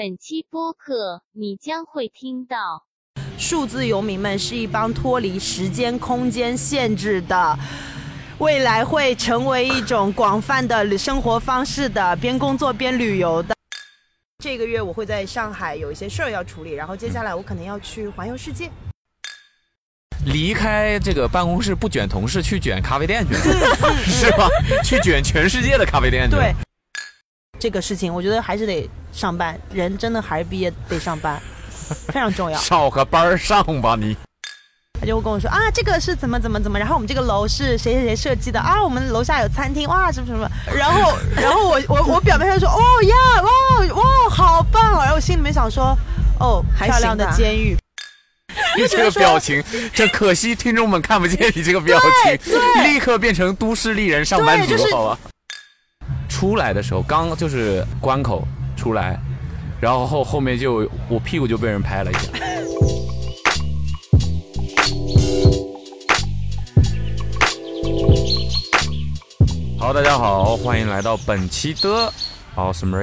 本期播客你将会听到。数字游民们是一帮脱离时间空间限制的，未来会成为一种广泛的生活方式的，边工作边旅游的。这个月我会在上海有一些事儿要处理，然后接下来我可能要去环游世界。离开这个办公室不卷同事，去卷咖啡店去了，是吧？去卷全世界的咖啡店去。对，这个事情我觉得还是得上班，人真的还是毕业得上班，非常重要。上个班儿上吧你。他就会跟我说啊，这个是怎么怎么怎么，然后我们这个楼是谁谁谁设计的啊，我们楼下有餐厅哇，什么什么，然后 然后我我我表面上说哦呀哇哇好棒哦，然后我心里面想说哦漂亮的监狱，你这个表情，这可惜听众们看不见你这个表情，立刻变成都市丽人上班族，好吧？出来的时候刚就是关口出来，然后后后面就我屁股就被人拍了一下。好，大家好，欢迎来到本期的 Awesome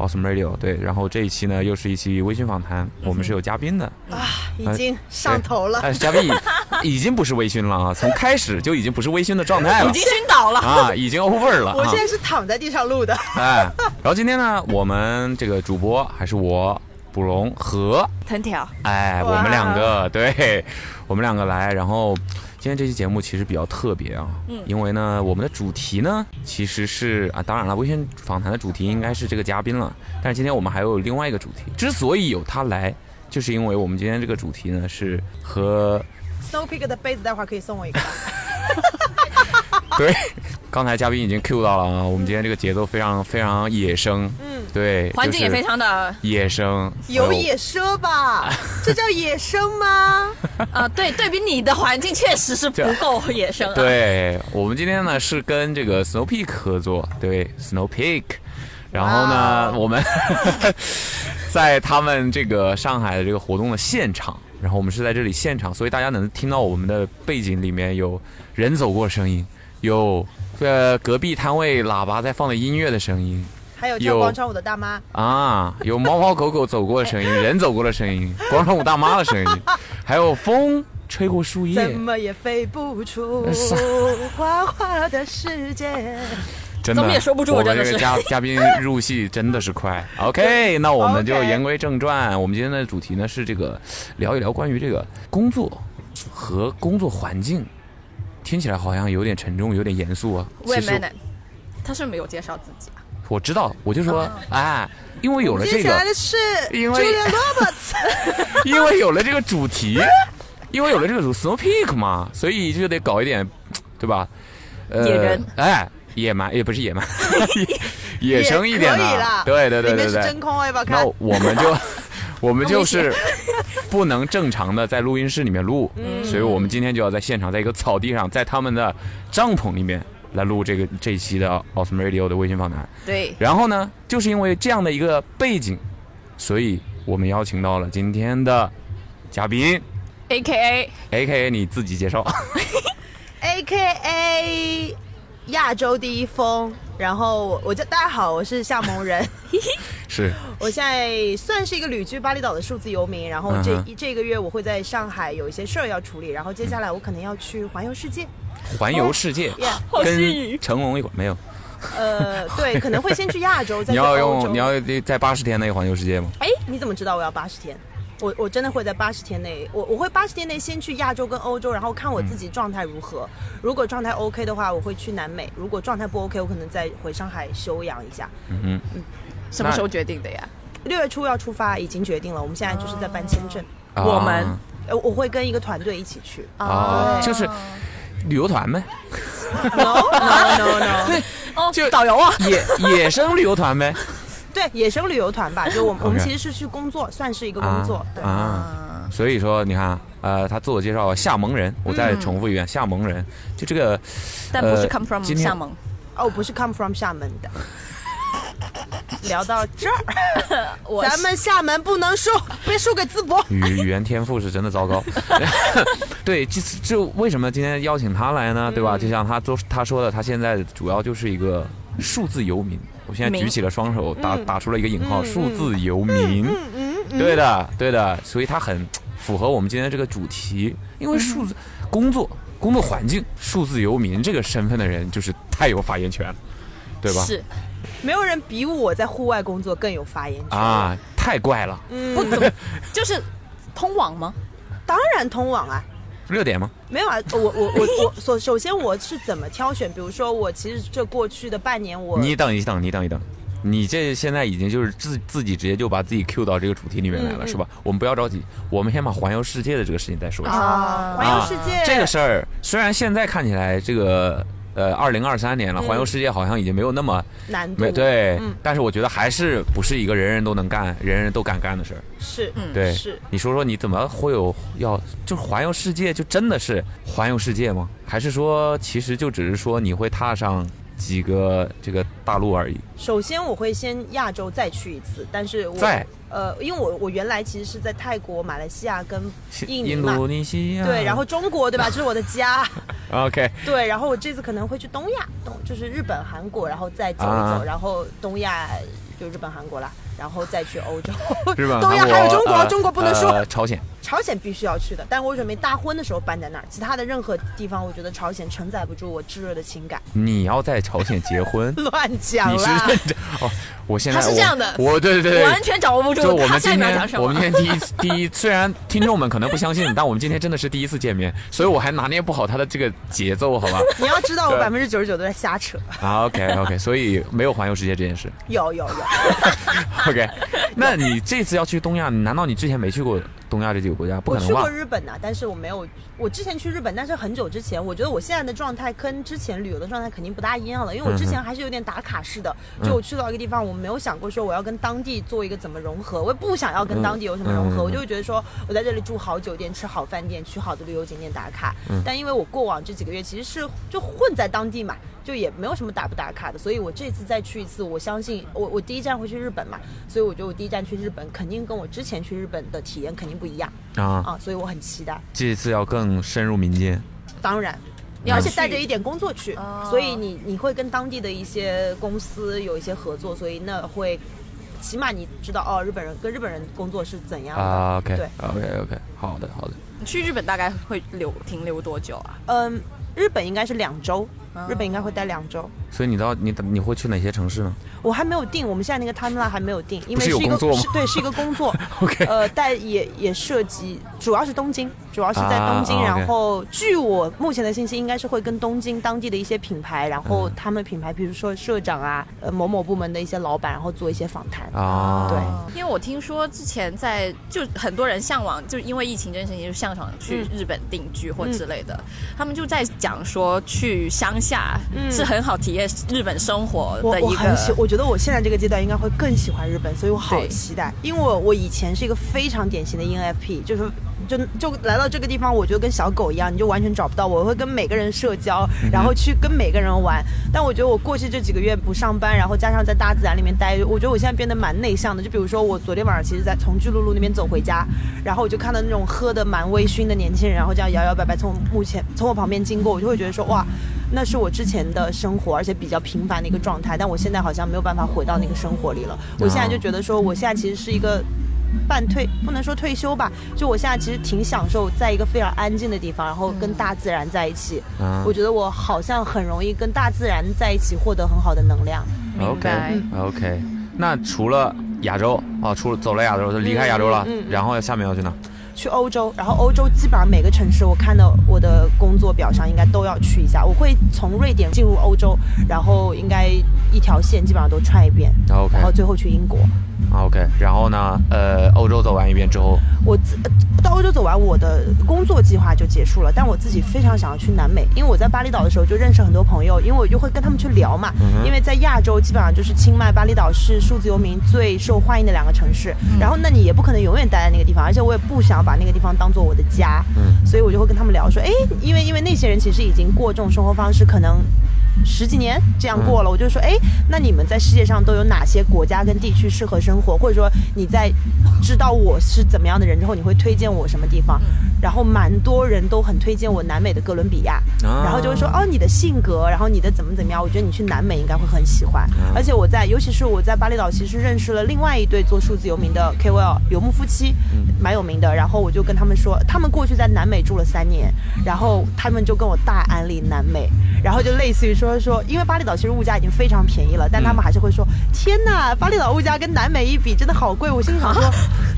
Radio，Awesome Radio。对，然后这一期呢，又是一期微醺访谈，我们是有嘉宾的啊，已经上头了。哎，嘉宾已已经不是微醺了啊，从开始就已经不是微醺的状态了，已经晕倒了啊，已经 over 了。我现在是躺在地上录的。哎，然后今天呢，我们这个主播还是我卜龙和藤条，哎，我们两个，对，我们两个来，然后。今天这期节目其实比较特别啊，嗯，因为呢，我们的主题呢其实是啊，当然了，微信访谈的主题应该是这个嘉宾了，但是今天我们还有另外一个主题，之所以有他来，就是因为我们今天这个主题呢是和 Snow Peak 的杯子，待会儿可以送我一个。对，刚才嘉宾已经 Q 到了啊，我们今天这个节奏非常非常野生。嗯对，环境也非常的野生，有野奢吧？这叫野生吗？啊，对，对比你的环境确实是不够野生。对我们今天呢是跟这个 Snow Peak 合作，对 Snow Peak，然后呢我们在他们这个上海的这个活动的现场，然后我们是在这里现场，所以大家能听到我们的背景里面有人走过声音，有呃隔壁摊位喇叭在放的音乐的声音。还有跳广场舞的大妈啊，有猫猫狗狗走过的声音，人走过的声音，广场舞大妈的声音，还有风吹过树叶，怎么也飞不出花花的世界。真的，怎么也说不住。我们这个嘉嘉宾入戏真的是快。OK，那我们就言归正传。我们今天的主题呢是这个，聊一聊关于这个工作和工作环境。听起来好像有点沉重，有点严肃啊。Wait a minute，他是没有介绍自己啊。我知道，我就说，哎，因为有了这个，是因为 因为有了这个主题，因为有了这个主 Snow Peak 嘛，所以就得搞一点，对吧？野人，哎，野蛮也不是野蛮，野生一点的，对对对对对。真空，我要那我们就 我们就是 不能正常的在录音室里面录，所以我们今天就要在现场，在一个草地上，在他们的帐篷里面。来录这个这一期的 Awesome Radio 的微信访谈。对。然后呢，就是因为这样的一个背景，所以我们邀请到了今天的嘉宾，A K A A K A 你自己介绍。A K A 亚洲第一峰。然后我叫大家好，我是夏萌人。是。我现在算是一个旅居巴厘岛的数字游民。然后这这个月我会在上海有一些事儿要处理。然后接下来我可能要去环游世界。环游世界，跟成龙一会没有。呃，对，可能会先去亚洲，再你要用你要在八十天内环游世界吗？哎，你怎么知道我要八十天？我我真的会在八十天内，我我会八十天内先去亚洲跟欧洲，然后看我自己状态如何。如果状态 OK 的话，我会去南美；如果状态不 OK，我可能再回上海休养一下。嗯嗯，什么时候决定的呀？六月初要出发，已经决定了。我们现在就是在办签证。我们，呃，我会跟一个团队一起去。啊，就是。旅游团呗，no no no no，对，就导游啊，野野生旅游团呗，对，野生旅游团吧，就我们我们其实是去工作，算是一个工作，对啊，所以说你看，呃，他自我介绍厦门人，我再重复一遍，厦门人，就这个，但不是 come from 厦门，哦，不是 come from 厦门的。聊到这儿，咱们厦门不能输，别输给淄博。语语言天赋是真的糟糕。对，就就为什么今天邀请他来呢？对吧？就像他都他说的，他现在主要就是一个数字游民。我现在举起了双手，打嗯打出了一个引号，嗯数字游民。嗯嗯嗯，对的，对的，所以它很符合我们今天这个主题，因为数字工作、工作环境，数字游民这个身份的人就是太有发言权了，对吧？是没有人比我在户外工作更有发言权。啊，太怪了，嗯，不怎么，就是通网吗？当然通网啊。热点吗？没有啊，我我我我首首先我是怎么挑选？比如说我其实这过去的半年我你等一等，你等一等，你这现在已经就是自自己直接就把自己 Q 到这个主题里面来了，是吧？我们不要着急，我们先把环游世界的这个事情再说一下。啊，环游世界、这个事儿虽然现在看起来这个呃二零二三年了，嗯。环游世界好像已经没有那么难对，嗯。但是我觉得还是不是一个人人都能干、人人都敢干的事儿。是嗯。对，是。你说说你怎么会有要就是环游世界，就真的是环游世界吗？还是说其实就只是说你会踏上几个这个大陆而已？首先我会先亚洲再去一次，但是我在？呃，因为我我原来其实是在泰国、马来西亚跟印尼嘛，印度尼西亚。对，然后中国对吧？这是我的家，OK。对，然后我这次可能会去东亚，东就是日本、韩国，然后再走一走，啊。然后东亚就日本、韩国啦，然后再去欧洲。日本、东亚还有中国呃中国不能说呃朝鲜。朝鲜必须要去的，但我准备大婚的时候办在那儿，其他的任何地方，我觉得朝鲜承载不住我炙热的情感。你要在朝鲜结婚？乱讲你是啦认，真哦？我现在他是这样的我对对对完全掌握不住就我们今天。我们今天第一次第一，虽然听众们可能不相信，但我们今天真的是第一次见面，所以我还拿捏不好他的这个节奏，好吧？你要知道我对百分之九十九都在瞎扯。啊，OK OK，所以没有环游世界这件事。有有有，OK，那你这次要去东亚，难道你之前没去过东亚这几个国家？不可能吧我去过？日本呐、但是我没有。我之前去日本，但是很久之前，我觉得我现在的状态跟之前旅游的状态肯定不大一样了，因为我之前还是有点打卡式的，就我去到一个地方，我没有想过说我要跟当地做一个怎么融合，我也不想要跟当地有什么融合，我就会觉得说我在这里住好酒店、吃好饭店、去好的旅游景点打卡。嗯但因为我过往这几个月其实是就混在当地嘛，就也没有什么打不打卡的，所以我这次再去一次，我相信我我第一站会去日本嘛，所以我觉得我第一站去日本肯定跟我之前去日本的体验肯定不一样啊，啊，所以我很期待。这一次要更深入民间。当然，你而且带着一点工作去，哦所以你你会跟当地的一些公司有一些合作，所以那会起码你知道哦，日本人跟日本人工作是怎样的。啊，OK 对 OK OK，好的好的。你去日本大概会留停留多久啊？嗯，日本应该是两周，哦日本应该会待两周。所以你到你你会去哪些城市呢？我还没有定，我们现在那个 timeline 还没有定，因为是一个对是一个工作 OK 呃，但也也涉及，主要是东京，主要是在东京。啊然后据我目前的信息，应该是会跟东京当地的一些品牌，然后嗯他们品牌，比如说社长啊，呃某某部门的一些老板，然后做一些访谈。啊，对因为我听说之前在就很多人向往，就因为疫情这件事情，就向往去嗯日本定居或之类的。他们就在讲说，去乡下嗯是很好体验日本生活我的一个。我很喜，我觉得我现在这个阶段应该会更喜欢日本，所以我好期待。因为我我以前是一个非常典型的 E ENFP，就是就就来到这个地方，我觉得跟小狗一样，你就完全找不到我。我会跟每个人社交，然后去跟每个人玩。但我觉得我过去这几个月不上班，然后加上在大自然里面待，我觉得我现在变得蛮内向的。就比如说我昨天晚上其实在从巨鹿路那边走回家，然后我就看到那种喝的蛮微醺的年轻人，然后这样摇摇摆摆从目前从我旁边经过，我就会觉得说哇。那是我之前的生活，而且比较平凡的一个状态，但我现在好像没有办法回到那个生活里了。我现在就觉得说，我现在其实是一个半退，不能说退休吧，就我现在其实挺享受在一个非常安静的地方，然后跟大自然在一起。啊我觉得我好像很容易跟大自然在一起获得很好的能量。明 OK 白 OK，那除了亚洲啊，除了走了亚洲，就离开亚洲了，嗯嗯嗯然后下面要去哪？去欧洲，然后欧洲基本上每个城市，我看到我的工作表上应该都要去一下。我会从瑞典进入欧洲，然后应该一条线基本上都串一遍然后最后去英国。OK，然后呢？呃，欧洲走完一遍之后，我自呃到欧洲走完，我的工作计划就结束了。但我自己非常想要去南美，因为我在巴厘岛的时候就认识很多朋友，因为我就会跟他们去聊嘛。嗯因为在亚洲基本上就是清迈、巴厘岛是数字游民最受欢迎的两个城市。然后那你也不可能永远待在那个地方，而且我也不想把那个地方当做我的家。嗯所以我就会跟他们聊说，哎，因为因为那些人其实已经过这种生活方式，可能十几年这样过了，我就说，哎，那你们在世界上都有哪些国家跟地区适合生活？或者说你在知道我是怎么样的人之后，你会推荐我什么地方？然后蛮多人都很推荐我南美的哥伦比亚，啊然后就会说，哦，你的性格，然后你的怎么怎么样，我觉得你去南美应该会很喜欢。而且我在，尤其是我在巴厘岛，其实认识了另外一对做数字游民的 KOL 游牧夫妻，蛮有名的。然后我就跟他们说，他们过去在南美住了三年，然后他们就跟我大安利南美，然后就类似于说说，因为巴厘岛其实物价已经非常便宜了，但他们还是会说，天呐，巴厘岛物价跟南美一比真的好贵。我心里想说，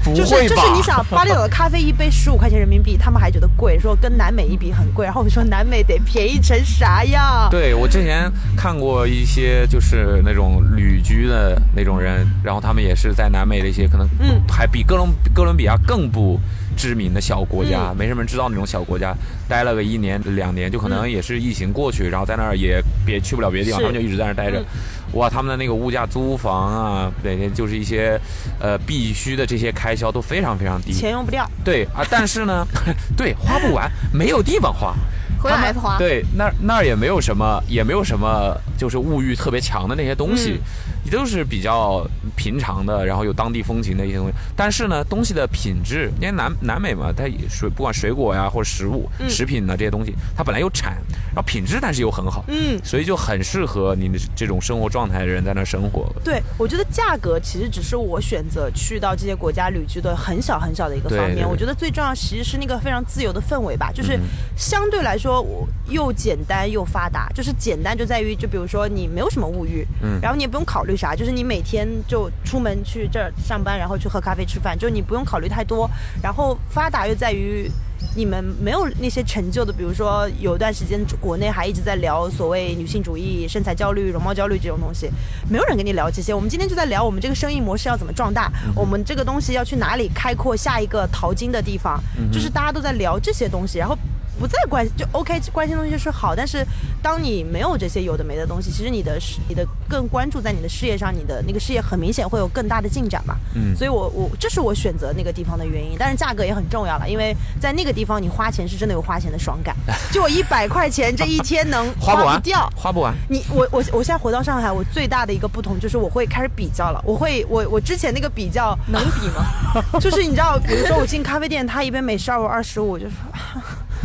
不 就是就是你想巴厘岛的咖啡一杯十五块钱人民币，他们还觉得贵，说跟南美一比很贵。然后我说南美得便宜成啥样？对我之前看过一些就是那种旅居的那种人，然后他们也是在南美的一些可能嗯还比哥伦哥伦比亚更不知名的小国家，没什么人知道那种小国家，待了个一年两年，就可能也是疫情过去，然后在那儿也别去不了别的地方，他们就一直在那儿待着。嗯哇，他们的那个物价、租房啊，每天，就是一些呃必须的这些开销都非常非常低。钱用不掉，对啊，但是呢，对花不完，没有地方花。回来还花。对，那儿那儿也没有什么，也没有什么，就是物欲特别强的那些东西，也都是比较平常的，然后有当地风情的一些东西。但是呢，东西的品质，因为南南美嘛，它也水不管水果呀或者食物、食品呢这些东西，它本来有产，然后品质但是又很好，嗯。所以就很适合你的这种生活状态的人在那儿生活。对，我觉得价格其实只是我选择去到这些国家旅居的很小很小的一个方面。对对对我觉得最重要其实是那个非常自由的氛围吧，就是嗯相对来说我又简单又发达。就是简单就在于，就比如说你没有什么物欲，嗯然后你也不用考虑啥，就是你每天就出门去这儿上班，然后去喝咖啡吃饭，就你不用考虑太多。然后发达又在于。你们没有那些成就的，比如说有一段时间国内还一直在聊所谓女性主义、身材焦虑、容貌焦虑这种东西，没有人跟你聊这些。我们今天就在聊我们这个生意模式要怎么壮大，我们这个东西要去哪里开阔下一个淘金的地方，就是大家都在聊这些东西，然后。不再关就 OK，关心东西是好，但是当你没有这些有的没的东西，其实你的事你的更关注在你的事业上，你的那个事业很明显会有更大的进展嘛。嗯所以我我这是我选择那个地方的原因，但是价格也很重要了，因为在那个地方你花钱是真的有花钱的爽感，就我一百块钱这一天能 花不完掉，花不完。你我我我现在回到上海，我最大的一个不同就是我会开始比较了。我会我我之前那个比较 能比吗？就是你知道，比如说我进咖啡店，他一杯美式二五二十五，就说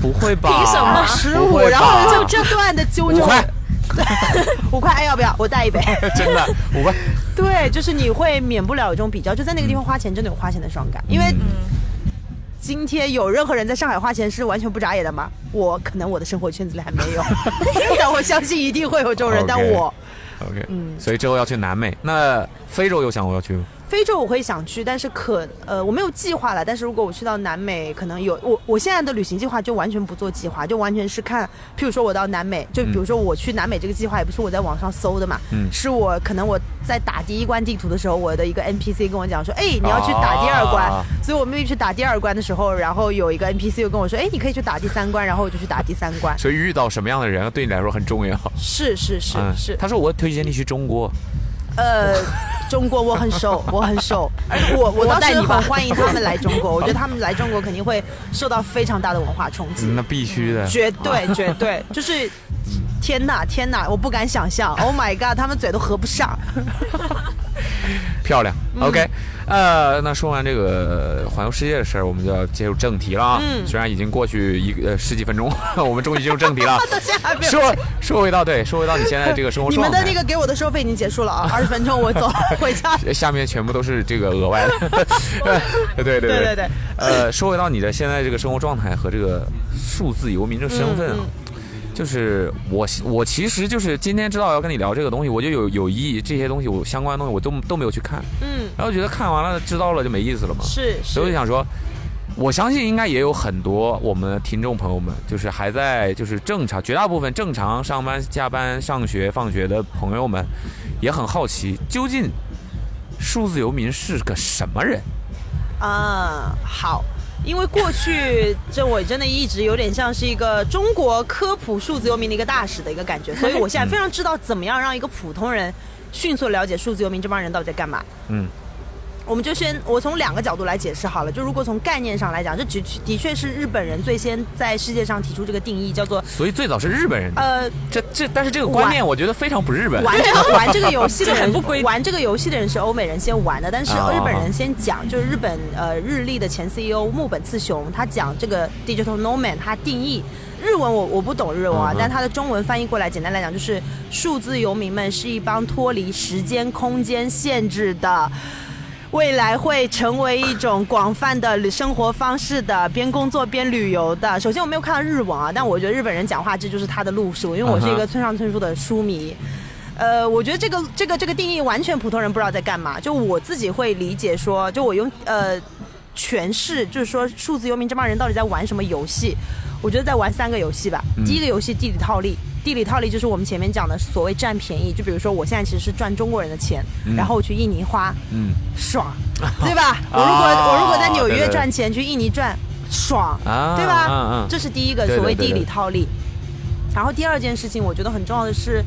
不会吧？凭什么十不五，然后就这段的纠正。五块，五块，哎，要不要我带一杯？真的五块。对，就是你会免不了有这种比较，就在那个地方花钱，真的有花钱的爽感。因为嗯今天有任何人在上海花钱是完全不眨眼的吗？我可能我的生活圈子里还没有，但我相信一定会有这种人。但我 OK，嗯所以之后要去南美，那非洲有想过要去吗？非洲我会想去，但是可呃我没有计划了。但是如果我去到南美，可能有我我现在的旅行计划就完全不做计划，就完全是看，譬如说我到南美，就比如说我去南美这个计划也不是我在网上搜的嘛，嗯。是我可能我在打第一关地图的时候，我的一个 NPC 跟我讲说，哎，你要去打第二关，啊所以我妹妹去打第二关的时候，然后有一个 NPC 又跟我说，哎，你可以去打第三关，然后我就去打第三关。所以遇到什么样的人对你来说很重要。是是是嗯。是，他说我推荐你去中国，呃，中国我很熟，我很熟，我我倒是很欢迎他们来中国，我觉得他们来中国肯定会受到非常大的文化冲击，嗯那必须的。绝对绝对，就是天哪天哪，我不敢想象，Oh my god，他们嘴都合不上，漂亮。OK，嗯呃，那说完这个环游世界的事儿，我们就要进入正题了啊。嗯虽然已经过去一个呃十几分钟，我们终于进入正题了。到现在还没有说说回到对，说回到你现在这个生活你状态。们的那个给我的收费已经结束了啊，二十分钟我走回家。下面全部都是这个额外的，对对对对对对呃，说回到你的现在这个生活状态和这个数字游民这个身份啊，嗯就是我我其实就是今天知道要跟你聊这个东西，我就有有意这些东西我相关的东西我都都没有去看，嗯，然后觉得看完了知道了就没意思了嘛，是是，所以我就想说。我相信应该也有很多我们的听众朋友们，就是还在就是正常，绝大部分正常上班、下班、上学、放学的朋友们，也很好奇，究竟数字游民是个什么人？啊，好。因为过去这我真的一直有点像是一个中国科普数字游民的一个大使的一个感觉，所以我现在非常知道怎么样让一个普通人迅速了解数字游民这帮人到底在干嘛。嗯，我们就先我从两个角度来解释好了。就如果从概念上来讲，这的确的确是日本人最先在世界上提出这个定义，叫做所以最早是日本人。呃这这，但是这个观念我觉得非常不日本。玩这个 玩这个游戏的人不规玩这个游戏的人是欧美人先玩的，但是哦日本人先讲，就是日本呃日立的前 CEO 木本次雄，他讲这个 digital nomad，他定义。日文我我不懂日文啊，但他的中文翻译过来，简单来讲就是数字游民们是一帮脱离时间空间限制的。未来会成为一种广泛的生活方式的，边工作边旅游的。首先我没有看到日文啊，但我觉得日本人讲话这就是他的路数，因为我是一个村上春树的书迷。呃，我觉得这个这个这个定义完全普通人不知道在干嘛。就我自己会理解说，就我用呃诠释，就是说数字游民这帮人到底在玩什么游戏？我觉得在玩三个游戏吧。第一个游戏地理套利，地理套利就是我们前面讲的所谓占便宜。就比如说我现在其实是赚中国人的钱，然后我去印尼花，嗯爽，对吧？我如果、啊我如果在纽约对对对赚钱，去印尼赚，爽，啊对吧？嗯嗯这是第一个所谓地理套利。然后第二件事情，我觉得很重要的是，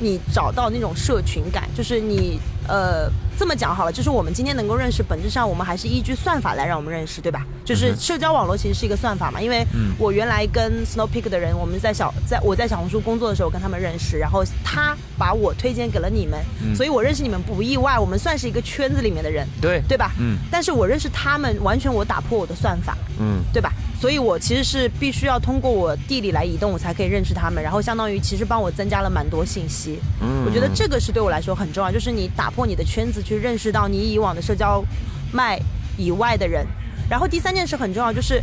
你找到那种社群感，就是你呃这么讲好了，就是我们今天能够认识，本质上我们还是依据算法来让我们认识，对吧？就是社交网络其实是一个算法嘛，因为嗯我原来跟 Snow Peak 的人，我们在小在我在小红书工作的时候跟他们认识，然后他把我推荐给了你们，嗯所以我认识你们不意外，我们算是一个圈子里面的人，对对吧？嗯但是我认识他们，完全我打破我的算法，嗯对吧？所以我其实是必须要通过我地理来移动，我才可以认识他们，然后相当于其实帮我增加了蛮多信息。嗯我觉得这个是对我来说很重要，就是你打破你的圈子，去认识到你以往的社交脉以外的人。然后第三件事很重要，就是。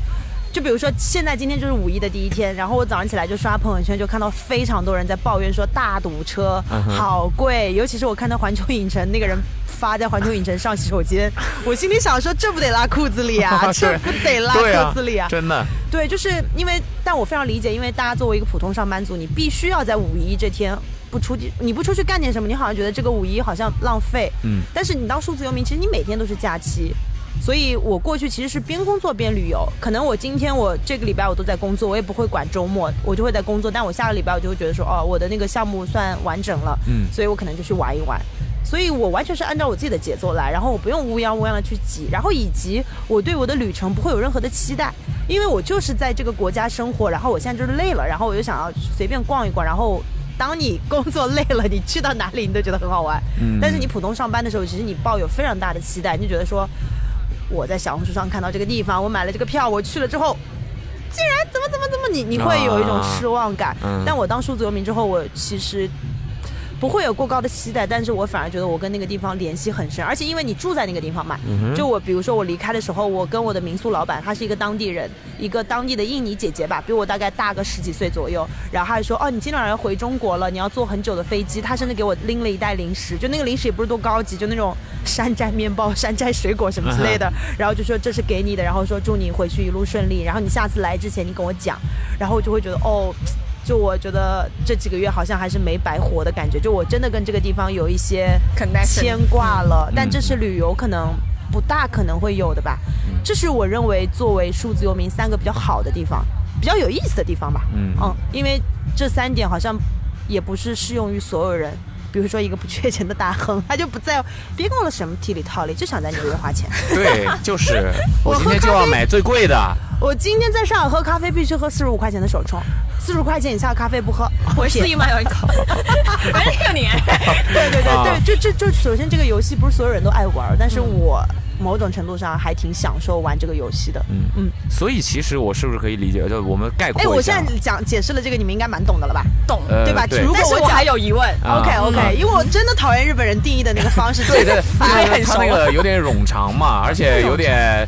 就比如说，现在今天就是五一的第一天，然后我早上起来就刷朋友圈，就看到非常多人在抱怨说大堵车好贵，尤其是我看到环球影城那个人发在环球影城上洗手间，我心里想说这不得拉裤子里啊，这不得拉裤子里啊，真的，对，就是因为，但我非常理解，因为大家作为一个普通上班族，你必须要在五一这天不出去，你不出去干点什么，你好像觉得这个五一好像浪费。嗯但是你当数字游民，其实你每天都是假期。所以我过去其实是边工作边旅游，可能我今天我这个礼拜我都在工作，我也不会管周末，我就会在工作。但我下个礼拜我就会觉得说，哦，我的那个项目算完整了，嗯所以我可能就去玩一玩。所以我完全是按照我自己的节奏来，然后我不用乌泱乌泱的去挤，然后以及我对我的旅程不会有任何的期待，因为我就是在这个国家生活，然后我现在就是累了，然后我就想要随便逛一逛，然后当你工作累了，你去到哪里你都觉得很好玩，嗯。但是你普通上班的时候，其实你抱有非常大的期待，你就觉得说我在小红书上看到这个地方，我买了这个票，我去了之后。竟然怎么怎么怎么你你会有一种失望感，嗯但我当数字游民之后，我其实不会有过高的期待，但是我反而觉得我跟那个地方联系很深，而且因为你住在那个地方嘛，就我比如说我离开的时候，我跟我的民宿老板，他是一个当地人，一个当地的印尼姐姐吧，比我大概大个十几岁左右，然后他就说，哦，你今天晚上要回中国了，你要坐很久的飞机，他甚至给我拎了一袋零食，就那个零食也不是多高级，就那种山寨面包、山寨水果什么之类的，然后就说这是给你的，然后说祝你回去一路顺利，然后你下次来之前你跟我讲，然后我就会觉得哦。就我觉得这几个月好像还是没白活的感觉，就我真的跟这个地方有一些牵挂了，但嗯这是旅游可能不大可能会有的吧。这是我认为作为数字游民三个比较好的地方，比较有意思的地方吧。嗯因为这三点好像也不是适用于所有人。比如说一个不缺钱的大亨，他就不在乎，别跟我什么地理套利，就想在纽约花钱。对，就是 我我今天就要买最贵的。我今天在上海喝咖啡，必须喝四十五块钱的手冲，四十五块钱以下的咖啡不喝。我是一买有一口，还是你。对对对啊对，就就就首先这个游戏不是所有人都爱玩，但是我某种程度上还挺享受玩这个游戏的。嗯嗯，所以其实我是不是可以理解，就我们概括哎，一下？我现在讲解释了这个，你们应该蛮懂的了吧懂，呃对吧如果但是我我还有疑问。啊？OK OK，因为我真的讨厌日本人定义的那个方式，对因为他那个有点冗长嘛，而且有点。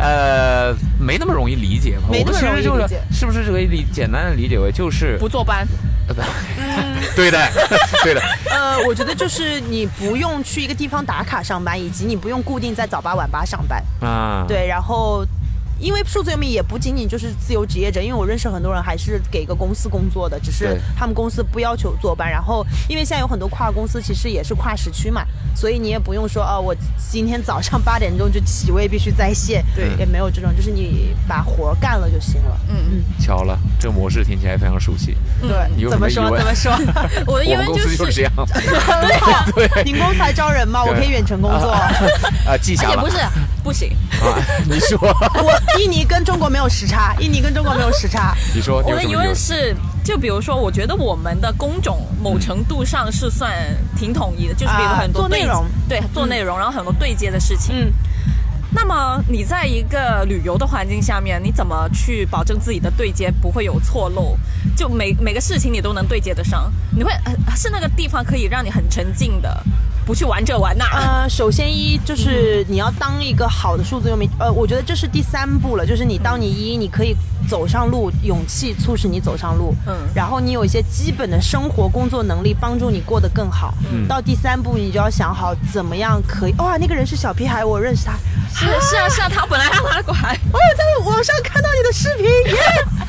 呃，没那么容易理解嘛。没那么我们其实就是容易理解是不是可以理简单的理解为就是不坐班，对的，对的，呃，我觉得就是你不用去一个地方打卡上班，以及你不用固定在早八晚八上班。啊，对，然后因为数字游民也不仅仅就是自由职业者，因为我认识很多人还是给个公司工作的，只是他们公司不要求坐班。然后因为现在有很多跨公司其实也是跨时区嘛，所以你也不用说哦，我今天早上八点钟就起，我也必须在线，对也没有这种，就是你把活儿干了就行了。嗯嗯，巧了，这模式听起来非常熟悉。对，你怎么说怎么说？我的疑我们公问就是司就是这样很好，你公司还招人吗？我可以远程工作。啊，记下了而且不是不行，啊。你说，我 印尼跟中国没有时差，印尼跟中国没有时差。你说，你我的疑问是，就比如说，我觉得我们的工种某程度上是算挺统一的，就是比如啊很多对做内容对做内容，然后很多对接的事情。嗯，那么你在一个旅游的环境下面，你怎么去保证自己的对接不会有错漏？就每每个事情你都能对接得上，你会呃是那个地方可以让你很沉浸的，不去玩这玩那。呃，首先一就是你要当一个好的数字游民，呃，我觉得这是第三步了，就是你当你一你可以走上路，勇气促使你走上路，嗯然后你有一些基本的生活工作能力，帮助你过得更好。嗯到第三步，你就要想好怎么样可以。哇，那个人是小屁孩，我认识他。是是啊是啊，他本来让他过来，我有在网上看到你的视频，耶，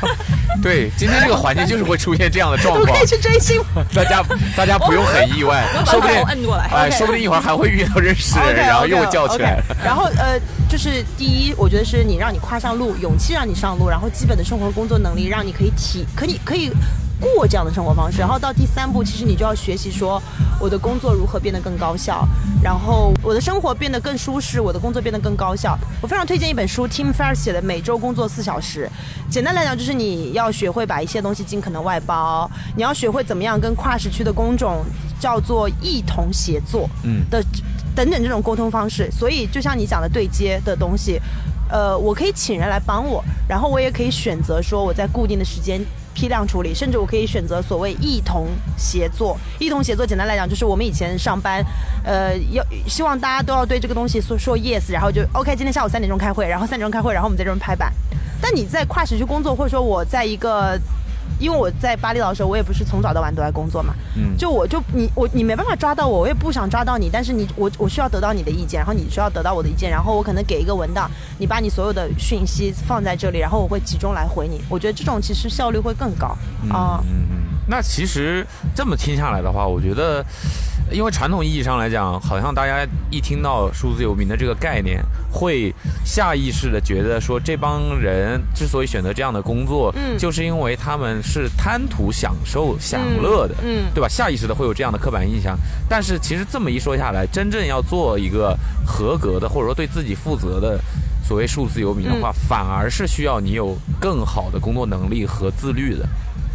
对，今天这个环境就是会出现这样的状况。我可以，去追星。大家大家不用很意外，说不定摁过来。哎说不定一会儿还会遇到认识的人，然后又叫起来。然后呃，就是第一，我觉得是你让你跨上路，勇气让你上路，然后基本的生活工作能力让你可以体，可以可以过这样的生活方式。然后到第三步，其实你就要学习说我的工作如何变得更高效，然后我的生活变得更舒适，我的工作变得更高效。我非常推荐一本书，Tim Ferriss 写的《每周工作四小时》。简单来讲，就是你要学会把一些东西尽可能外包，你要学会怎么样跟跨时区的工种叫做一同协作。嗯的等等这种沟通方式。所以就像你讲的对接的东西，呃，我可以请人来帮我，然后我也可以选择说我在固定的时间。批量处理，甚至我可以选择所谓一同协作。一同协作，简单来讲就是我们以前上班，呃，要希望大家都要对这个东西说说 yes，然后就 OK。今天下午三点钟开会，然后三点钟开会，然后我们在这边拍板。但你在跨时区工作，或者说我在一个，因为我在巴厘岛的时候，我也不是从早到晚都在工作嘛，嗯就我就你我你没办法抓到我，我也不想抓到你，但是你我我需要得到你的意见，然后你需要得到我的意见，然后我可能给一个文档，你把你所有的讯息放在这里，然后我会集中来回你。我觉得这种其实效率会更高啊。嗯嗯，那其实这么听下来的话，我觉得，因为传统意义上来讲，好像大家一听到数字游民的这个概念，会下意识的觉得说，这帮人之所以选择这样的工作，嗯就是因为他们是贪图享受、享乐的，嗯对吧？下意识的会有这样的刻板印象。但是其实这么一说下来，真正要做一个合格的，或者说对自己负责的。所谓数字游民的话，反而是需要你有更好的工作能力和自律的，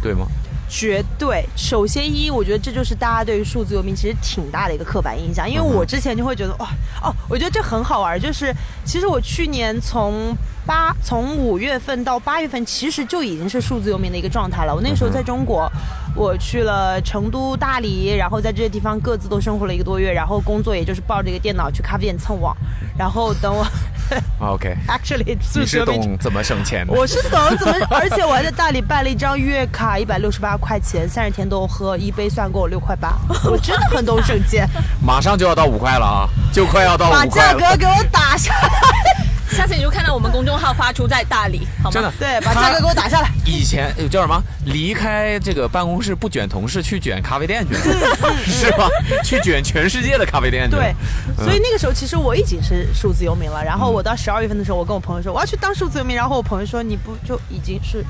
对吗？绝对，首先一，我觉得这就是大家对于数字游民其实挺大的一个刻板印象，因为我之前就会觉得哇哦，我觉得这很好玩，就是其实我去年从八从五月份到八月份，其实就已经是数字游民的一个状态了。我那个时候在中国，我去了成都、大理，然后在这些地方各自都生活了一个多月，然后工作也就是抱着一个电脑去咖啡店蹭网，然后等我 OK，actually 数你是懂怎么省钱的。我是懂怎么，而且我还在大理办了一张月卡，一百六十八块钱，三十天都喝，一杯算给我六块八，我真的很懂省钱，马上就要到五块了啊，就快要到把五块了。价格给我打下来，下次你就看到我们公众号发出在大理，好吗？真的，对，把价格给我打下来。以前呃叫什么？离开这个办公室不卷同事，去卷咖啡店去了，是吧？去卷全世界的咖啡店去了。对，嗯所以那个时候其实我已经是数字游民了。然后我到十二月份的时候，我跟我朋友说我要去当数字游民，然后我朋友说你不就已经是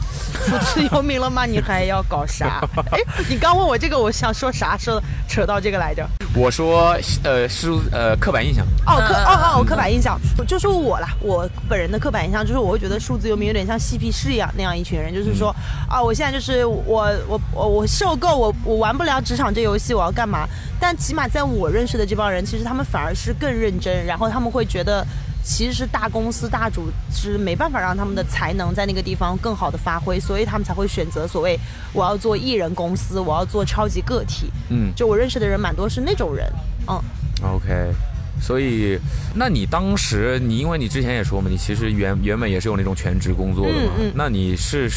数字游民了吗？你还要搞啥？哎，你刚问我这个，我想说啥？说扯到这个来着。我说呃是呃刻板印象，哦，刻嗯哦哦，刻板印象，就说我啦，我本人的刻板印象就是，我会觉得数字游民有点像嬉皮士一样那样一群人，就是说啊，我现在就是我我我我受够，我我玩不了职场这游戏，我要干嘛？但起码在我认识的这帮人，其实他们反而是更认真，然后他们会觉得。其实是大公司大组织没办法让他们的才能在那个地方更好的发挥，所以他们才会选择所谓我要做艺人公司，我要做超级个体。嗯就我认识的人蛮多是那种人，嗯。，OK。所以，那你当时你因为你之前也说嘛，你其实原原本也是有那种全职工作的嘛，嗯嗯那你是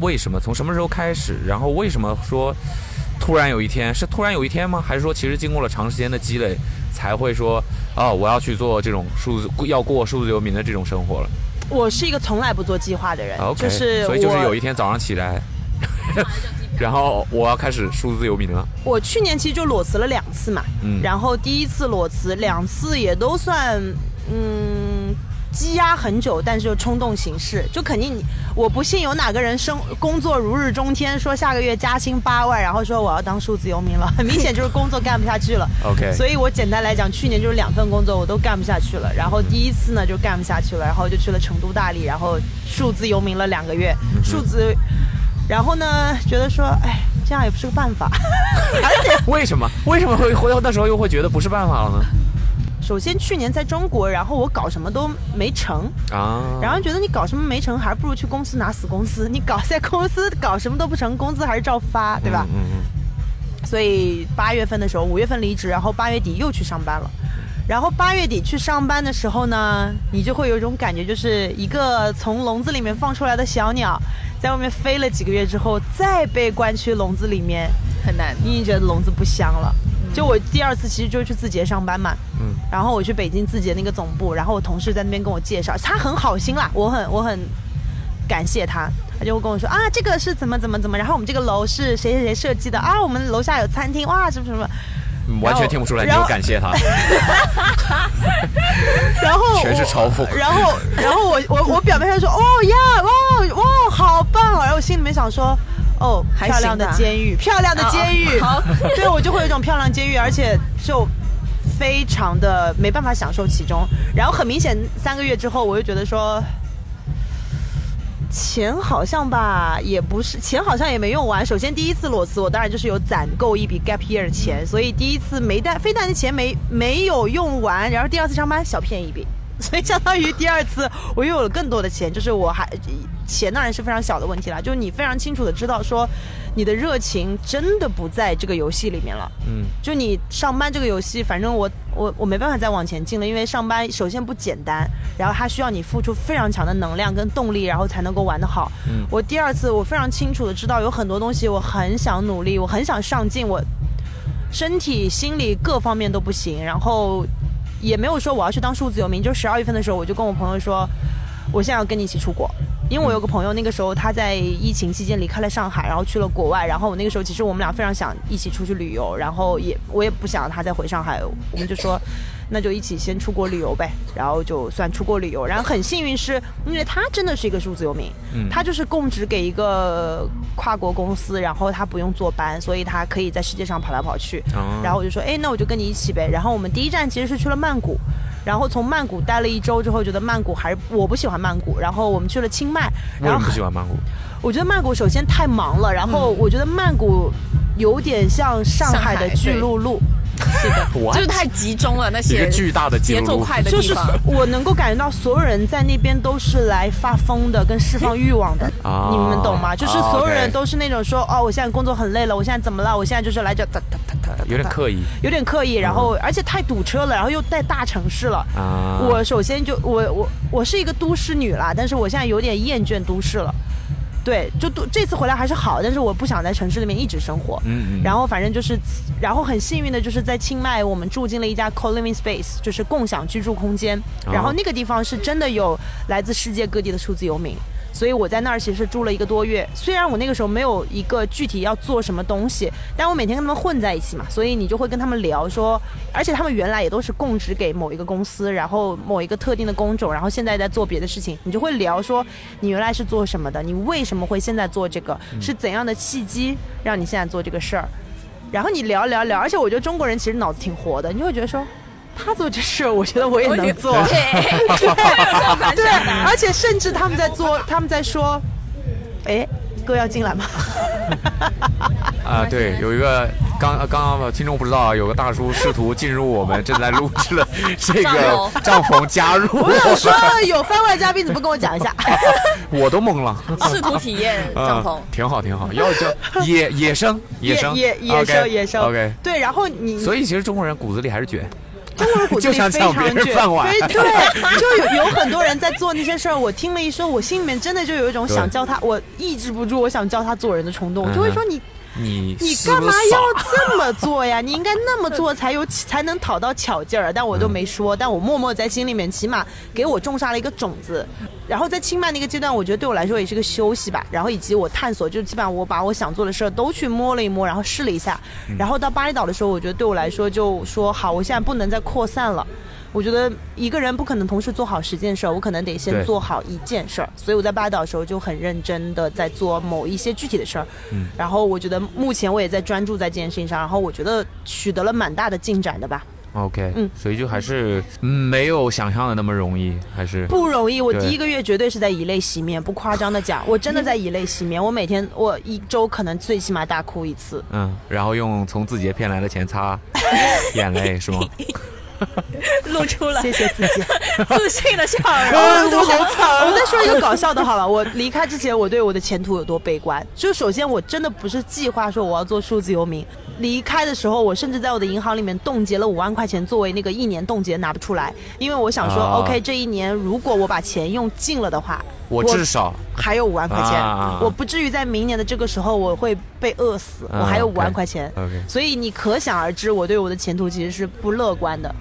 为什么从什么时候开始？然后为什么说突然有一天是突然有一天吗？还是说其实经过了长时间的积累，才会说哦，我要去做这种数字要过数字游民的这种生活了？我是一个从来不做计划的人就是所以就是有一天早上起来，然后我要开始数字游民了。我去年其实就裸辞了两次嘛，嗯然后第一次裸辞，两次也都算嗯积压很久，但是又冲动行事，就肯定你我不信有哪个人生工作如日中天，说下个月加薪八万，然后说我要当数字游民了，很明显就是工作干不下去了。OK，所以我简单来讲，去年就是两份工作我都干不下去了，然后第一次呢就干不下去了，然后就去了成都、大理，然后数字游民了两个月，数字，然后呢觉得说，哎，这样也不是个办法，而 且为什么？为什么会回头那时候又会觉得不是办法了呢？首先去年在中国，然后我搞什么都没成，啊，然后觉得你搞什么没成，还不如去公司拿死工资，你搞在公司搞什么都不成，工资还是照发，对吧？嗯嗯所以八月份的时候，五月份离职，然后八月底又去上班了。然后八月底去上班的时候呢，你就会有一种感觉，就是一个从笼子里面放出来的小鸟，在外面飞了几个月之后，再被关去笼子里面，很难。你已经觉得笼子不香了。就我第二次其实就是去字节上班嘛，嗯然后我去北京字节那个总部，然后我同事在那边跟我介绍，他很好心啦，我很我很感谢他，他就会跟我说啊，这个是怎么怎么怎么，然后我们这个楼是谁谁谁设计的啊，我们楼下有餐厅哇，什么什么，嗯，完全听不出来你然后有感谢他，然后全是我嘲讽然后然后我我我表面上说哦呀哇哇好棒哦，然后我心里面想说。哦，漂亮的监狱，漂亮的监狱，好 对我就会有一种漂亮监狱，而且就非常的没办法享受其中。然后很明显，三个月之后，我就觉得说，钱好像吧，也不是钱好像也没用完。首先第一次裸辞，我当然就是有攒够一笔 gap year 的钱，所以第一次没带非但是钱没没有用完，然后第二次上班小骗一笔。所以相当于第二次我又有了更多的钱，就是我还钱当然是非常小的问题了，就是你非常清楚的知道说你的热情真的不在这个游戏里面了。嗯就你上班这个游戏，反正我我我没办法再往前进了，因为上班首先不简单，然后它需要你付出非常强的能量跟动力，然后才能够玩得好。嗯我第二次我非常清楚的知道有很多东西我很想努力，我很想上进，我身体、心理各方面都不行，然后也没有说我要去当数字游民。就十二月份的时候，我就跟我朋友说，我现在要跟你一起出国。因为我有个朋友，那个时候他在疫情期间离开了上海，然后去了国外。然后我那个时候其实我们俩非常想一起出去旅游，然后也我也不想他再回上海，我们就说那就一起先出国旅游呗。然后就算出国旅游，然后很幸运是因为他真的是一个数字游民，嗯他就是供职给一个跨国公司，然后他不用坐班，所以他可以在世界上跑来跑去。哦然后我就说，哎，那我就跟你一起呗。然后我们第一站其实是去了曼谷，然后从曼谷待了一周之后，觉得曼谷还是我不喜欢曼谷，然后我们去了清迈，然后不喜欢曼谷？我觉得曼谷首先太忙了，然后嗯我觉得曼谷有点像上海的巨鹿路，是的，我就是太集中了那一些个巨大的节奏快的就是地方。我能够感觉到所有人在那边都是来发疯的，跟释放欲望的，啊你们懂吗？就是所有啊人都是那种说，哦，我现在工作很累了，我现在怎么了？我现在就是来这哒哒哒哒哒，有点刻意有点刻意，然后而且太堵车了，然后又在大城市了。啊。我首先就我我我是一个都市女啦，但是我现在有点厌倦都市了。对，就都这次回来还是好，但是我不想在城市里面一直生活。嗯嗯然后反正就是，然后很幸运的就是在清迈，我们住进了一家 co-living space，就是共享居住空间。哦然后那个地方是真的有来自世界各地的数字游民，所以我在那儿其实住了一个多月。虽然我那个时候没有一个具体要做什么东西，但我每天跟他们混在一起嘛，所以你就会跟他们聊说，而且他们原来也都是供职给某一个公司，然后某一个特定的工种，然后现在在做别的事情，你就会聊说你原来是做什么的，你为什么会现在做这个，是怎样的契机让你现在做这个事儿。然后你聊聊聊，而且我觉得中国人其实脑子挺活的，你就会觉得说，他做这事儿，我觉得我也能做。对对，而且甚至他们在做，他们在说，哎，哥要进来吗？啊，对，有一个刚刚刚听众不知道啊，有个大叔试图进入我们正在录制的这个帐篷，加入我想说有番外嘉宾，怎么不跟我讲一下？我都懵了。试图体验帐篷嗯，挺好挺好，要叫野野生野生野野兽 OK，野生 OK，对，然后你所以其实中国人骨子里还是卷。中国人骨子就里非想抢别常卷，人饭碗 对，就有有很多人在做那些事儿。我听了一说，我心里面真的就有一种想对教他，我抑制不住我想教他做人的冲动，就会说你你你干嘛要这么做呀？你应该那么做才有才能讨到巧劲儿。但我都没说，但我默默在心里面起码给我种下了一个种子。然后在清迈那个阶段，我觉得对我来说也是个休息吧。然后以及我探索，就基本上我把我想做的事儿都去摸了一摸，然后试了一下。然后到巴厘岛的时候，我觉得对我来说就说好，我现在不能再扩散了。我觉得一个人不可能同时做好十件事儿，我可能得先做好一件事儿。所以我在巴厘岛的时候就很认真的在做某一些具体的事儿。嗯然后我觉得目前我也在专注在这件事情上，然后我觉得取得了蛮大的进展的吧。OK，嗯所以就还是嗯没有想象的那么容易，还是不容易，我第一个月绝对是在以泪洗面，不夸张的讲，我真的在以泪洗面。我每天我一周可能最起码大哭一次。嗯，然后用从字节骗来的钱擦眼泪是吗？露出了谢谢自己。自信的笑容。我好惨！我再说一个搞笑的好了。我离开之前，我对我的前途有多悲观？就首先，我真的不是计划说我要做数字游民。离开的时候，我甚至在我的银行里面冻结了五万块钱，作为那个一年冻结拿不出来，因为我想说、啊。O k 这一年如果我把钱用尽了的话，我至少还有五万块钱，啊我不至于在明年的这个时候我会被饿死，啊我还有五万 OK 块钱。OK 所以你可想而知，我对我的前途其实是不乐观的。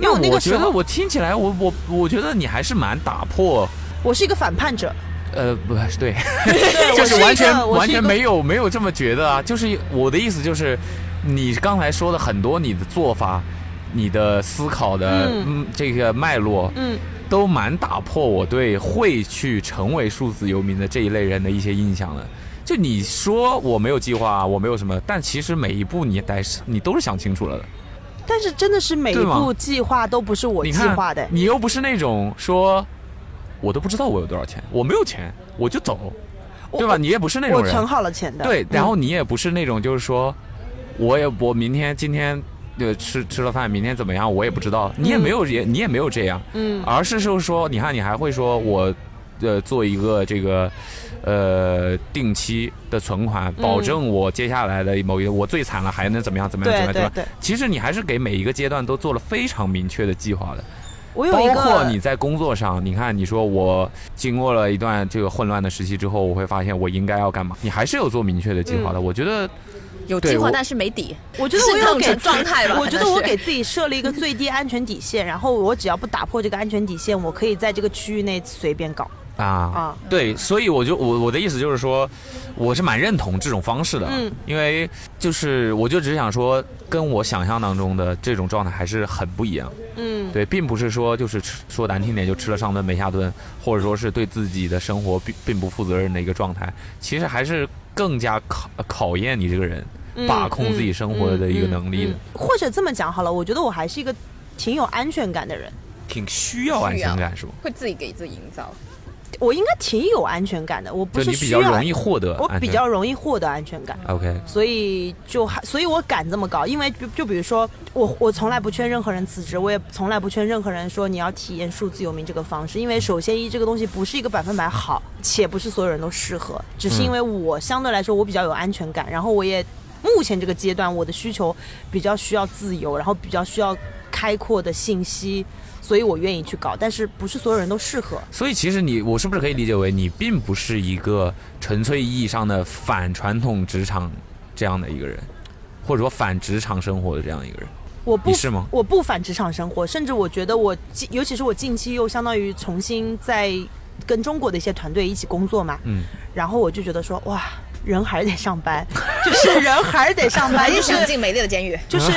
因为那我那个时候觉得我听起来，我我我觉得你还是蛮打破，我是一个反叛者，呃，不是对，对 就是完全是完全没有没有这么觉得啊。就是我的意思就是，你刚才说的很多你的做法，你的思考的嗯嗯这个脉络，嗯，都蛮打破我对会去成为数字游民的这一类人的一些印象的。就你说我没有计划，我没有什么，但其实每一步你得你都是想清楚了的。但是真的是每一步计划都不是我计划的，你又不是那种说，我都不知道我有多少钱，我没有钱我就走，对吧？你也不是那种人，我存好了钱的。对，然后嗯你也不是那种就是说，我也我明天今天呃吃吃了饭，明天怎么样我也不知道，你也没有也你也没有这样，嗯而是就是说，你看你还会说我呃做一个这个呃定期的存款，嗯保证我接下来的某一个我最惨了还能怎么样怎么样怎么样，对对对，其实你还是给每一个阶段都做了非常明确的计划的。我有一包括你在工作上，你看，你说我经过了一段这个混乱的时期之后，我会发现我应该要干嘛，你还是有做明确的计划的。我觉得有计划，但是没底。我觉得我有给状态吧我觉得我给自己设了一个最低安全底线，然后我只要不打破这个安全底线，我可以在这个区域内随便搞啊啊。对，所以我就我我的意思就是说，我是蛮认同这种方式的，嗯因为就是我就只想说，跟我想象当中的这种状态还是很不一样。嗯，对，并不是说就是吃说难听点就吃了上顿没下顿，或者说是对自己的生活并并不负责任的一个状态，其实还是更加考考验你这个人嗯把控自己生活的一个能力的，嗯嗯或者这么讲好了，我觉得我还是一个挺有安全感的人，挺需要安全感是吗？会自己给自己营造。我应该挺有安全感的，我不就是你比需要较容易获得我比较容易获得安全感。OK，所以就还，所以我敢这么搞，因为就就比如说我我从来不劝任何人辞职，我也从来不劝任何人说你要体验数字游民这个方式，因为首先一这个东西不是一个百分百好，且不是所有人都适合，只是因为我相对来说我比较有安全感，然后我也目前这个阶段我的需求比较需要自由，然后比较需要开阔的信息，所以我愿意去搞，但是不是所有人都适合。所以其实你，我是不是可以理解为你并不是一个纯粹意义上的反传统职场这样的一个人，或者说反职场生活的这样一个人？我不你是吗我不反职场生活，甚至我觉得我近，尤其是我近期又相当于重新在跟中国的一些团队一起工作嘛，嗯，然后我就觉得说，哇，人还是得上班，就是人还是得上班，就是又想进美丽的监狱，就是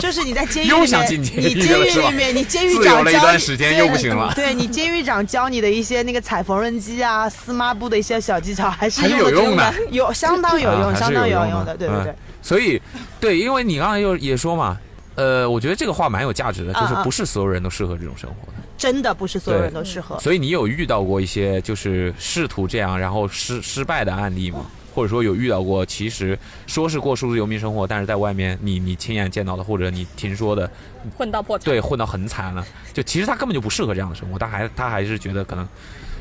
就是你在监狱里又面，想进监狱你监狱里面，你监狱长教你段时间对又不行了对你监狱长教你的一些那个踩缝纫机啊、撕抹布的一些小技巧，还是还是用得有用的有相当有用，相当有用的，对对对嗯。所以，对，因为你刚才又也说嘛，呃，我觉得这个话蛮有价值的，就是不是所有人都适合这种生活的。真的不是所有人都适合。所以你有遇到过一些就是试图这样然后失失败的案例吗？或者说有遇到过，其实说是过数字游民生活，但是在外面你你亲眼见到的或者你听说的，混到破产。对，混到很惨了，就其实他根本就不适合这样的生活，他还他还是觉得可能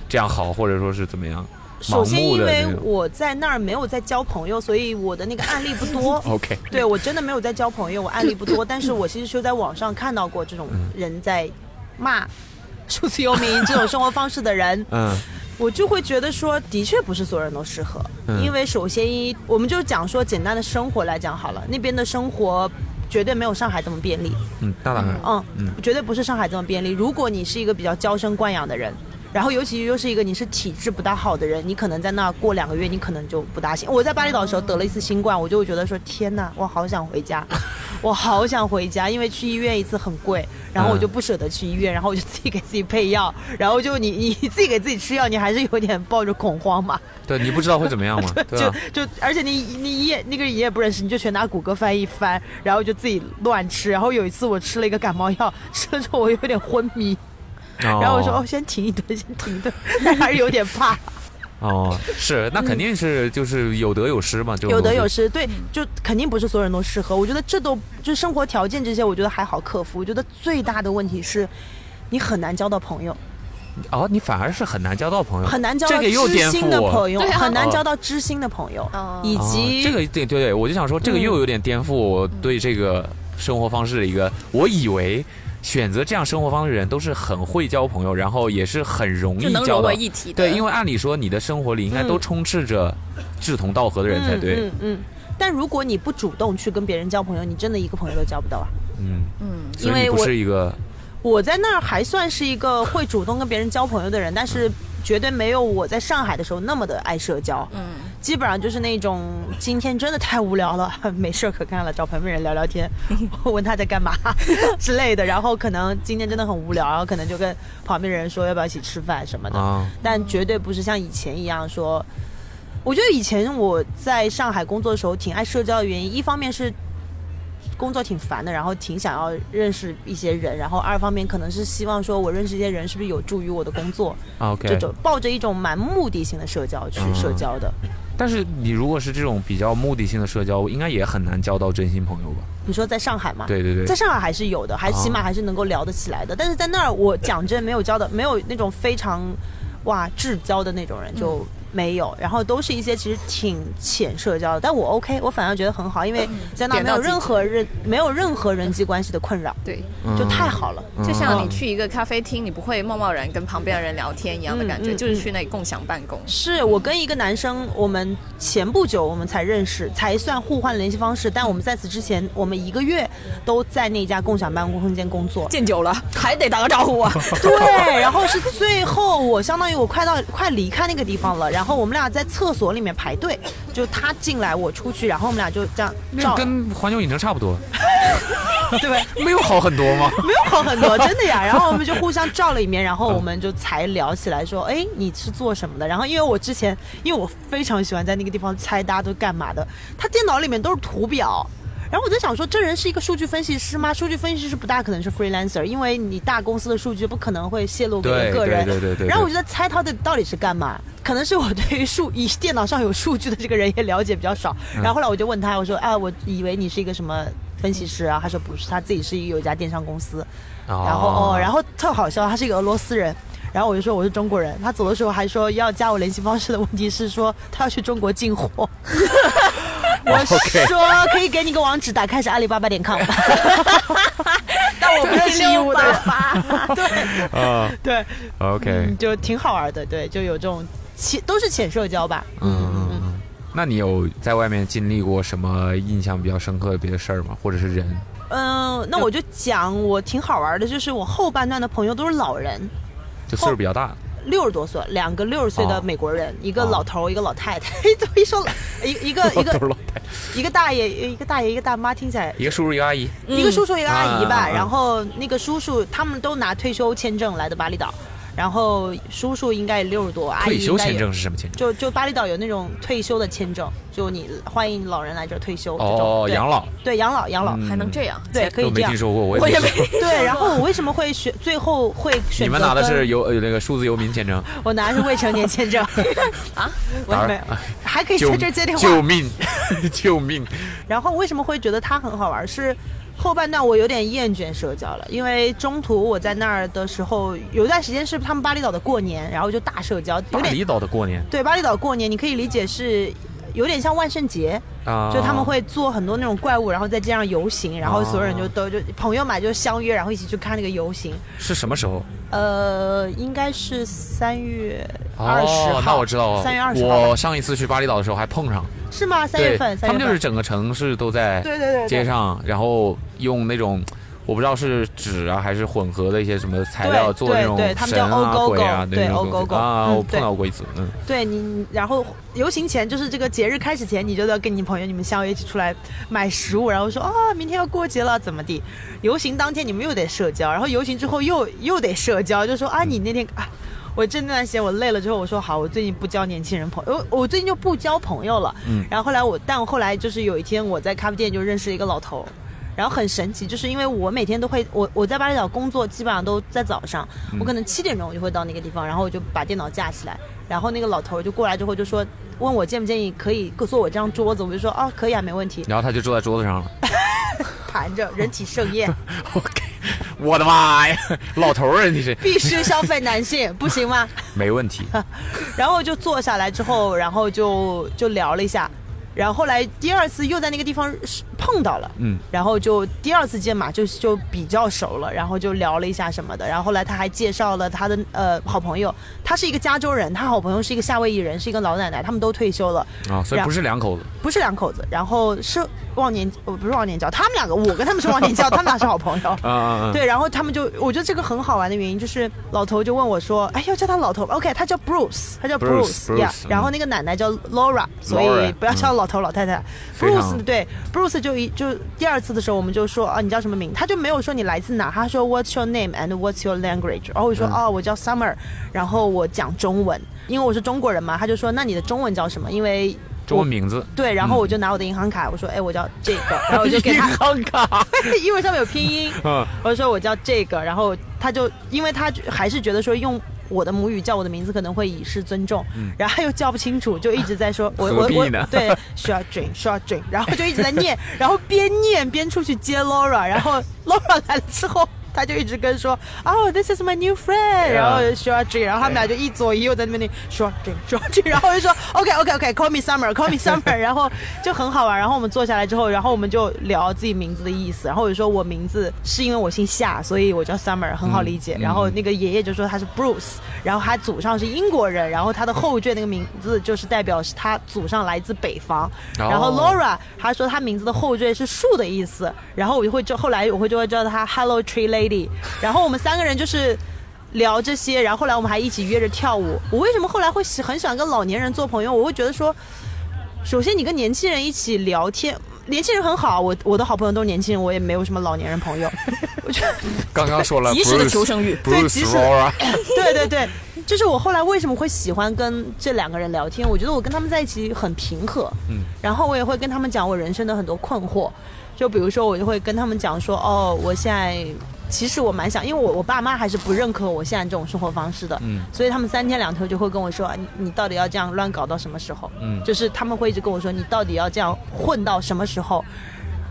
这样好，或者说是怎么样，首先，因为。我在那儿没有在交朋友，所以我的那个案例不多。OK，对我真的没有在交朋友，我案例不多。但是我其实就在网上看到过这种人在骂数字游民 这种生活方式的人，嗯我就会觉得说，的确不是所有人都适合。嗯因为首先一，我们就讲说简单的生活来讲好了，那边的生活绝对没有上海这么便利。嗯，那当然，嗯，嗯绝对不是上海这么便利。如果你是一个比较娇生惯养的人，然后尤其又是一个你是体质不大好的人，你可能在那儿过两个月，你可能就不大行。我在巴厘岛的时候得了一次新冠，我就会觉得说天呐，我好想回家，我好想回家，因为去医院一次很贵，然后我就不舍得去医院，然后我就自己给自己配药，然后就你你自己给自己吃药，你还是有点抱着恐慌嘛，对你不知道会怎么样嘛？对啊？就就而且你你也那个人也不认识，你就全拿谷歌翻译翻，然后就自己乱吃，然后有一次我吃了一个感冒药，吃了之后我有点昏迷。然后我说哦，先停一顿，先停一顿，但 还是有点怕。哦，是，那肯定是就是有得有失嘛，就有得有失，对，就肯定不是所有人都适合。我觉得这都就生活条件这些，我觉得还好克服。我觉得最大的问题是，你很难交到朋友。哦，你反而是很难交到朋友，很难交到知心的朋友，很难交到知心的朋友，以及这个对对对，我就想说，这个又有点颠覆我对这个生活方式的一个，我以为。选择这样生活方式的人都是很会交朋友，然后也是很容易交到一体。对，因为按理说你的生活里应该都充斥着志同道合的人才对。嗯嗯。但如果你不主动去跟别人交朋友，你真的一个朋友都交不到啊。嗯嗯。因为不是一个。我在那儿还算是一个会主动跟别人交朋友的人，但是绝对没有我在上海的时候那么的爱社交。嗯。基本上就是那种今天真的太无聊了，没事可干了，找旁边人聊聊天，问他在干嘛 之类的。然后可能今天真的很无聊，然后可能就跟旁边人说要不要一起吃饭什么的。但绝对不是像以前一样说。我觉得以前我在上海工作的时候挺爱社交的原因，一方面是。工作挺烦的，然后挺想要认识一些人，然后二方面可能是希望说我认识一些人是不是有助于我的工作，OK，这种抱着一种蛮目的性的社交去社交的。但是你如果是这种比较目的性的社交，应该也很难交到真心朋友吧？你说在上海吗？对对对，在上海还是有的，还起码还是能够聊得起来的。但是在那儿，我讲真没有交的，没有那种非常哇至交的那种人就。没有，然后都是一些其实挺浅社交的，但我 OK，我反而觉得很好，因为在那没有任何人没有任何人际关系的困扰，对，就太好了。就像你去一个咖啡厅，你不会贸贸然跟旁边的人聊天一样的感觉，就是去那里共享办公。是我跟一个男生，我们前不久我们才认识，才算互换联系方式，但我们在此之前，我们一个月都在那家共享办公空间工作，见久了 还得打个招呼啊。对，然后是最后我相当于我快到快离开那个地方了。然后我们俩在厕所里面排队，就他进来我出去，然后我们俩就这样照。跟环球影城差不多，对，没有好很多吗？没有好很多，真的呀。然后我们就互相照了一面，然后我们就才聊起来，说，哎，你是做什么的？然后因为我之前，因为我非常喜欢在那个地方猜大家都干嘛的，他电脑里面都是图表。然后我在想说，这人是一个数据分析师吗？数据分析师不大可能是 freelancer，因为你大公司的数据不可能会泄露给个人。对对对对。然后我就在猜他的到底是干嘛？可能是我对于数以电脑上有数据的这个人也了解比较少。然后后来我就问他，我说：“哎，我以为你是一个什么分析师啊？”他说：“不是，他自己是一有一家电商公司。”然后哦，然后特好笑，他是一个俄罗斯人。然后我就说我是中国人。他走的时候还说要加我联系方式的问题是说他要去中国进货。我说可以给你个网址，打开是阿里巴巴点 com。但我不是义乌的。对，啊，对，OK，就挺好玩的，对，就有这种浅，都是浅社交吧。嗯嗯嗯。那你有在外面经历过什么印象比较深刻的别的事儿吗？或者是人？嗯，那我就讲我挺好玩的，就是我后半段的朋友都是老人，就岁数比较大。六十多岁，两个六十岁的美国人，一个老头，一个老太太。怎么一说，一一个 一个一个大爷，一个大爷，一个大妈，听起来一个叔叔，一个阿姨，一个叔叔，一个阿姨吧。然后那个叔叔他们都拿退休签证来的巴厘岛。然后叔叔应该六十多，阿姨退休签证是什么签证？就就巴厘岛有那种退休的签证，就你欢迎老人来这退休。哦，养老。对，养老，养老还能这样？对，可以这样。没听说过，我也没。对，然后我为什么会选？最后会选？你们拿的是游那个数字游民签证？我拿的是未成年签证。啊？我没有，还可以在这接电话。救命！救命！然后为什么会觉得它很好玩？是。后半段我有点厌倦社交了，因为中途我在那儿的时候，有一段时间是他们巴厘岛的过年，然后就大社交。巴厘岛的过年？对，巴厘岛过年，你可以理解是有点像万圣节，就他们会做很多那种怪物，然后在街上游行，然后所有人就都就朋友嘛就相约，然后一起去看那个游行。是什么时候？呃，应该是三月二十号。那我知道，三月二十号。我上一次去巴厘岛的时候还碰上。是吗？三月份，他们就是整个城市都在对对对街上，然后用那种我不知道是纸啊还是混合的一些什么材料做的那种对对他们叫神啊鬼啊对那种东西 Ogogo 啊，我碰到过一次，嗯，对你，然后游行前就是这个节日开始前，你就要跟你朋友你们相约一起出来买食物，然后说啊、明天要过节了怎么地？游行当天你们又得社交，然后游行之后又又得社交，就说啊你那天啊。我这段时间我累了之后，我说好，我最近不交年轻人朋友，我我最近就不交朋友了。嗯然后后来我，但我后来就是有一天我在咖啡店就认识一个老头，然后很神奇，就是因为我每天都会，我我在巴厘岛工作基本上都在早上，我可能七点钟我就会到那个地方，然后我就把电脑架起来，然后那个老头就过来之后就说，问我建不建议可以坐我这张桌子，我就说哦可以啊，没问题，然后他就坐在桌子上。了。盘着人体盛宴，OK，我的妈呀，老头儿啊你是。必须消费男性，不行吗？没问题，然后就坐下来之后，然后就就聊了一下，然后后来第二次又在那个地方是碰到了，嗯，然后就第二次见嘛，就就比较熟了，然后就聊了一下什么的，然后后来他还介绍了他的呃好朋友，他是一个加州人，他好朋友是一个夏威夷人，是一个老奶奶，他们都退休了，啊，所以不是两口子，不是两口子，然后是忘年我不是忘年交，他们两个我跟他们是忘年交，他们俩是好朋友。啊对，然后他们就，我觉得这个很好玩的原因就是，老头就问我说：“哎，要叫他老头？OK，他叫 Bruce，他叫 Bruce，Bruce，呀。Bruce，然后嗯那个奶奶叫 Laura，所以不要叫老头老太太。Bruce 对 Bruce 就一就第二次的时候，我们就说啊，你叫什么名？他就没有说你来自哪，他说 What's your name and What's your language？然后我说嗯哦，我叫 Summer，然后我讲中文，因为我是中国人嘛。他就说那你的中文叫什么？因为中文名字，对，然后我就拿我的银行卡，我说哎，我叫这个，然后我就给他银行卡，因为上面有拼音，嗯我就说我叫这个，然后他就因为他还是觉得说用我的母语叫我的名字可能会以示尊重，然后又叫不清楚，就一直在说 我我我对需要 drink 需要 drink，然后就一直在念，然后边念边出去接 Laura，然后 Laura 来了之后。他就一直跟说，哦、t h i s is my new friend，然后需要 drink，然后他们俩就一左一右在那边念需要 drink 需要 drink，然后我就说 OK OK OK，call me summer，call me summer，然后就很好玩。然后我们坐下来之后，然后我们就聊自己名字的意思。然后我就说我名字是因为我姓夏，所以我叫 Summer，很好理解。嗯然后那个爷爷就说他是 Bruce，然后他祖上是英国人，然后他的后缀那个名字就是代表是他祖上来自北方。哦然后 Laura 他说他名字的后缀是树的意思，然后我就会就后来我会就会叫他 Hello Tree Lady。然后我们三个人就是。聊这些，然后后来我们还一起约着跳舞。我为什么后来会喜很喜欢跟老年人做朋友？我会觉得说，首先你跟年轻人一起聊天，年轻人很好，我我的好朋友都是年轻人，我也没有什么老年人朋友。我觉得刚刚说了 及时的求生欲对及时 对对对，就是我后来为什么会喜欢跟这两个人聊天？我觉得我跟他们在一起很平和，嗯，然后我也会跟他们讲我人生的很多困惑，就比如说我就会跟他们讲说，哦，我现在其实我蛮想，因为我我爸妈还是不认可我现在这种生活方式的，嗯所以他们三天两头就会跟我说，啊你你到底要这样乱搞到什么时候？嗯就是他们会一直跟我说，你到底要这样混到什么时候？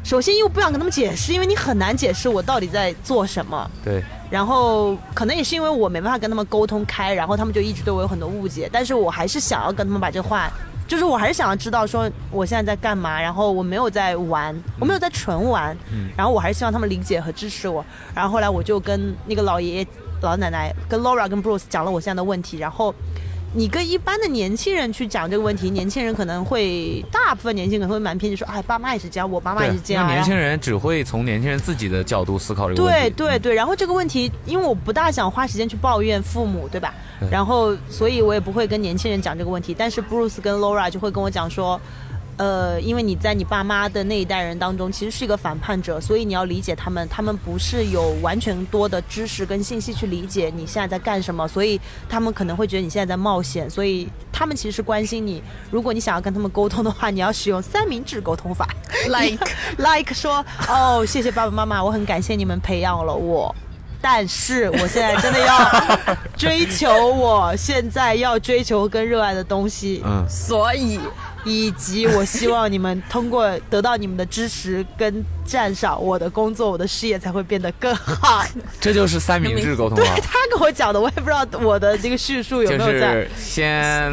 首先，又不想跟他们解释，因为你很难解释我到底在做什么。对，然后可能也是因为我没办法跟他们沟通开，然后他们就一直对我有很多误解。但是我还是想要跟他们把这话，就是我还是想要知道说我现在在干嘛，然后我没有在玩，我没有在纯玩，然后我还是希望他们理解和支持我。然后后来我就跟那个老爷爷、老奶奶、跟 Laura、跟 Bruce 讲了我现在的问题，然后。你跟一般的年轻人去讲这个问题，年轻人可能会大部分年轻人可能会蛮偏激，说，哎，爸妈也是这样，我爸妈也是这样。年轻人只会从年轻人自己的角度思考这个问题。对对对，然后这个问题，因为我不大想花时间去抱怨父母，对吧？对然后，所以我也不会跟年轻人讲这个问题。但是 Bruce 跟 Laura 就会跟我讲说，呃，因为你在你爸妈的那一代人当中，其实是一个反叛者，所以你要理解他们，他们不是有完全多的知识跟信息去理解你现在在干什么，所以他们可能会觉得你现在在冒险，所以他们其实是关心你。如果你想要跟他们沟通的话，你要使用三明治沟通法。Like like 说哦，谢谢爸爸妈妈，我很感谢你们培养了我。但是我现在真的要追求我现在要追求跟热爱的东西，嗯，所以以及我希望你们通过得到你们的支持跟赞赏，我的工作、我的事业才会变得更好。这就是三明治沟通啊，他跟我讲的，我也不知道我的这个叙述有没有在。是先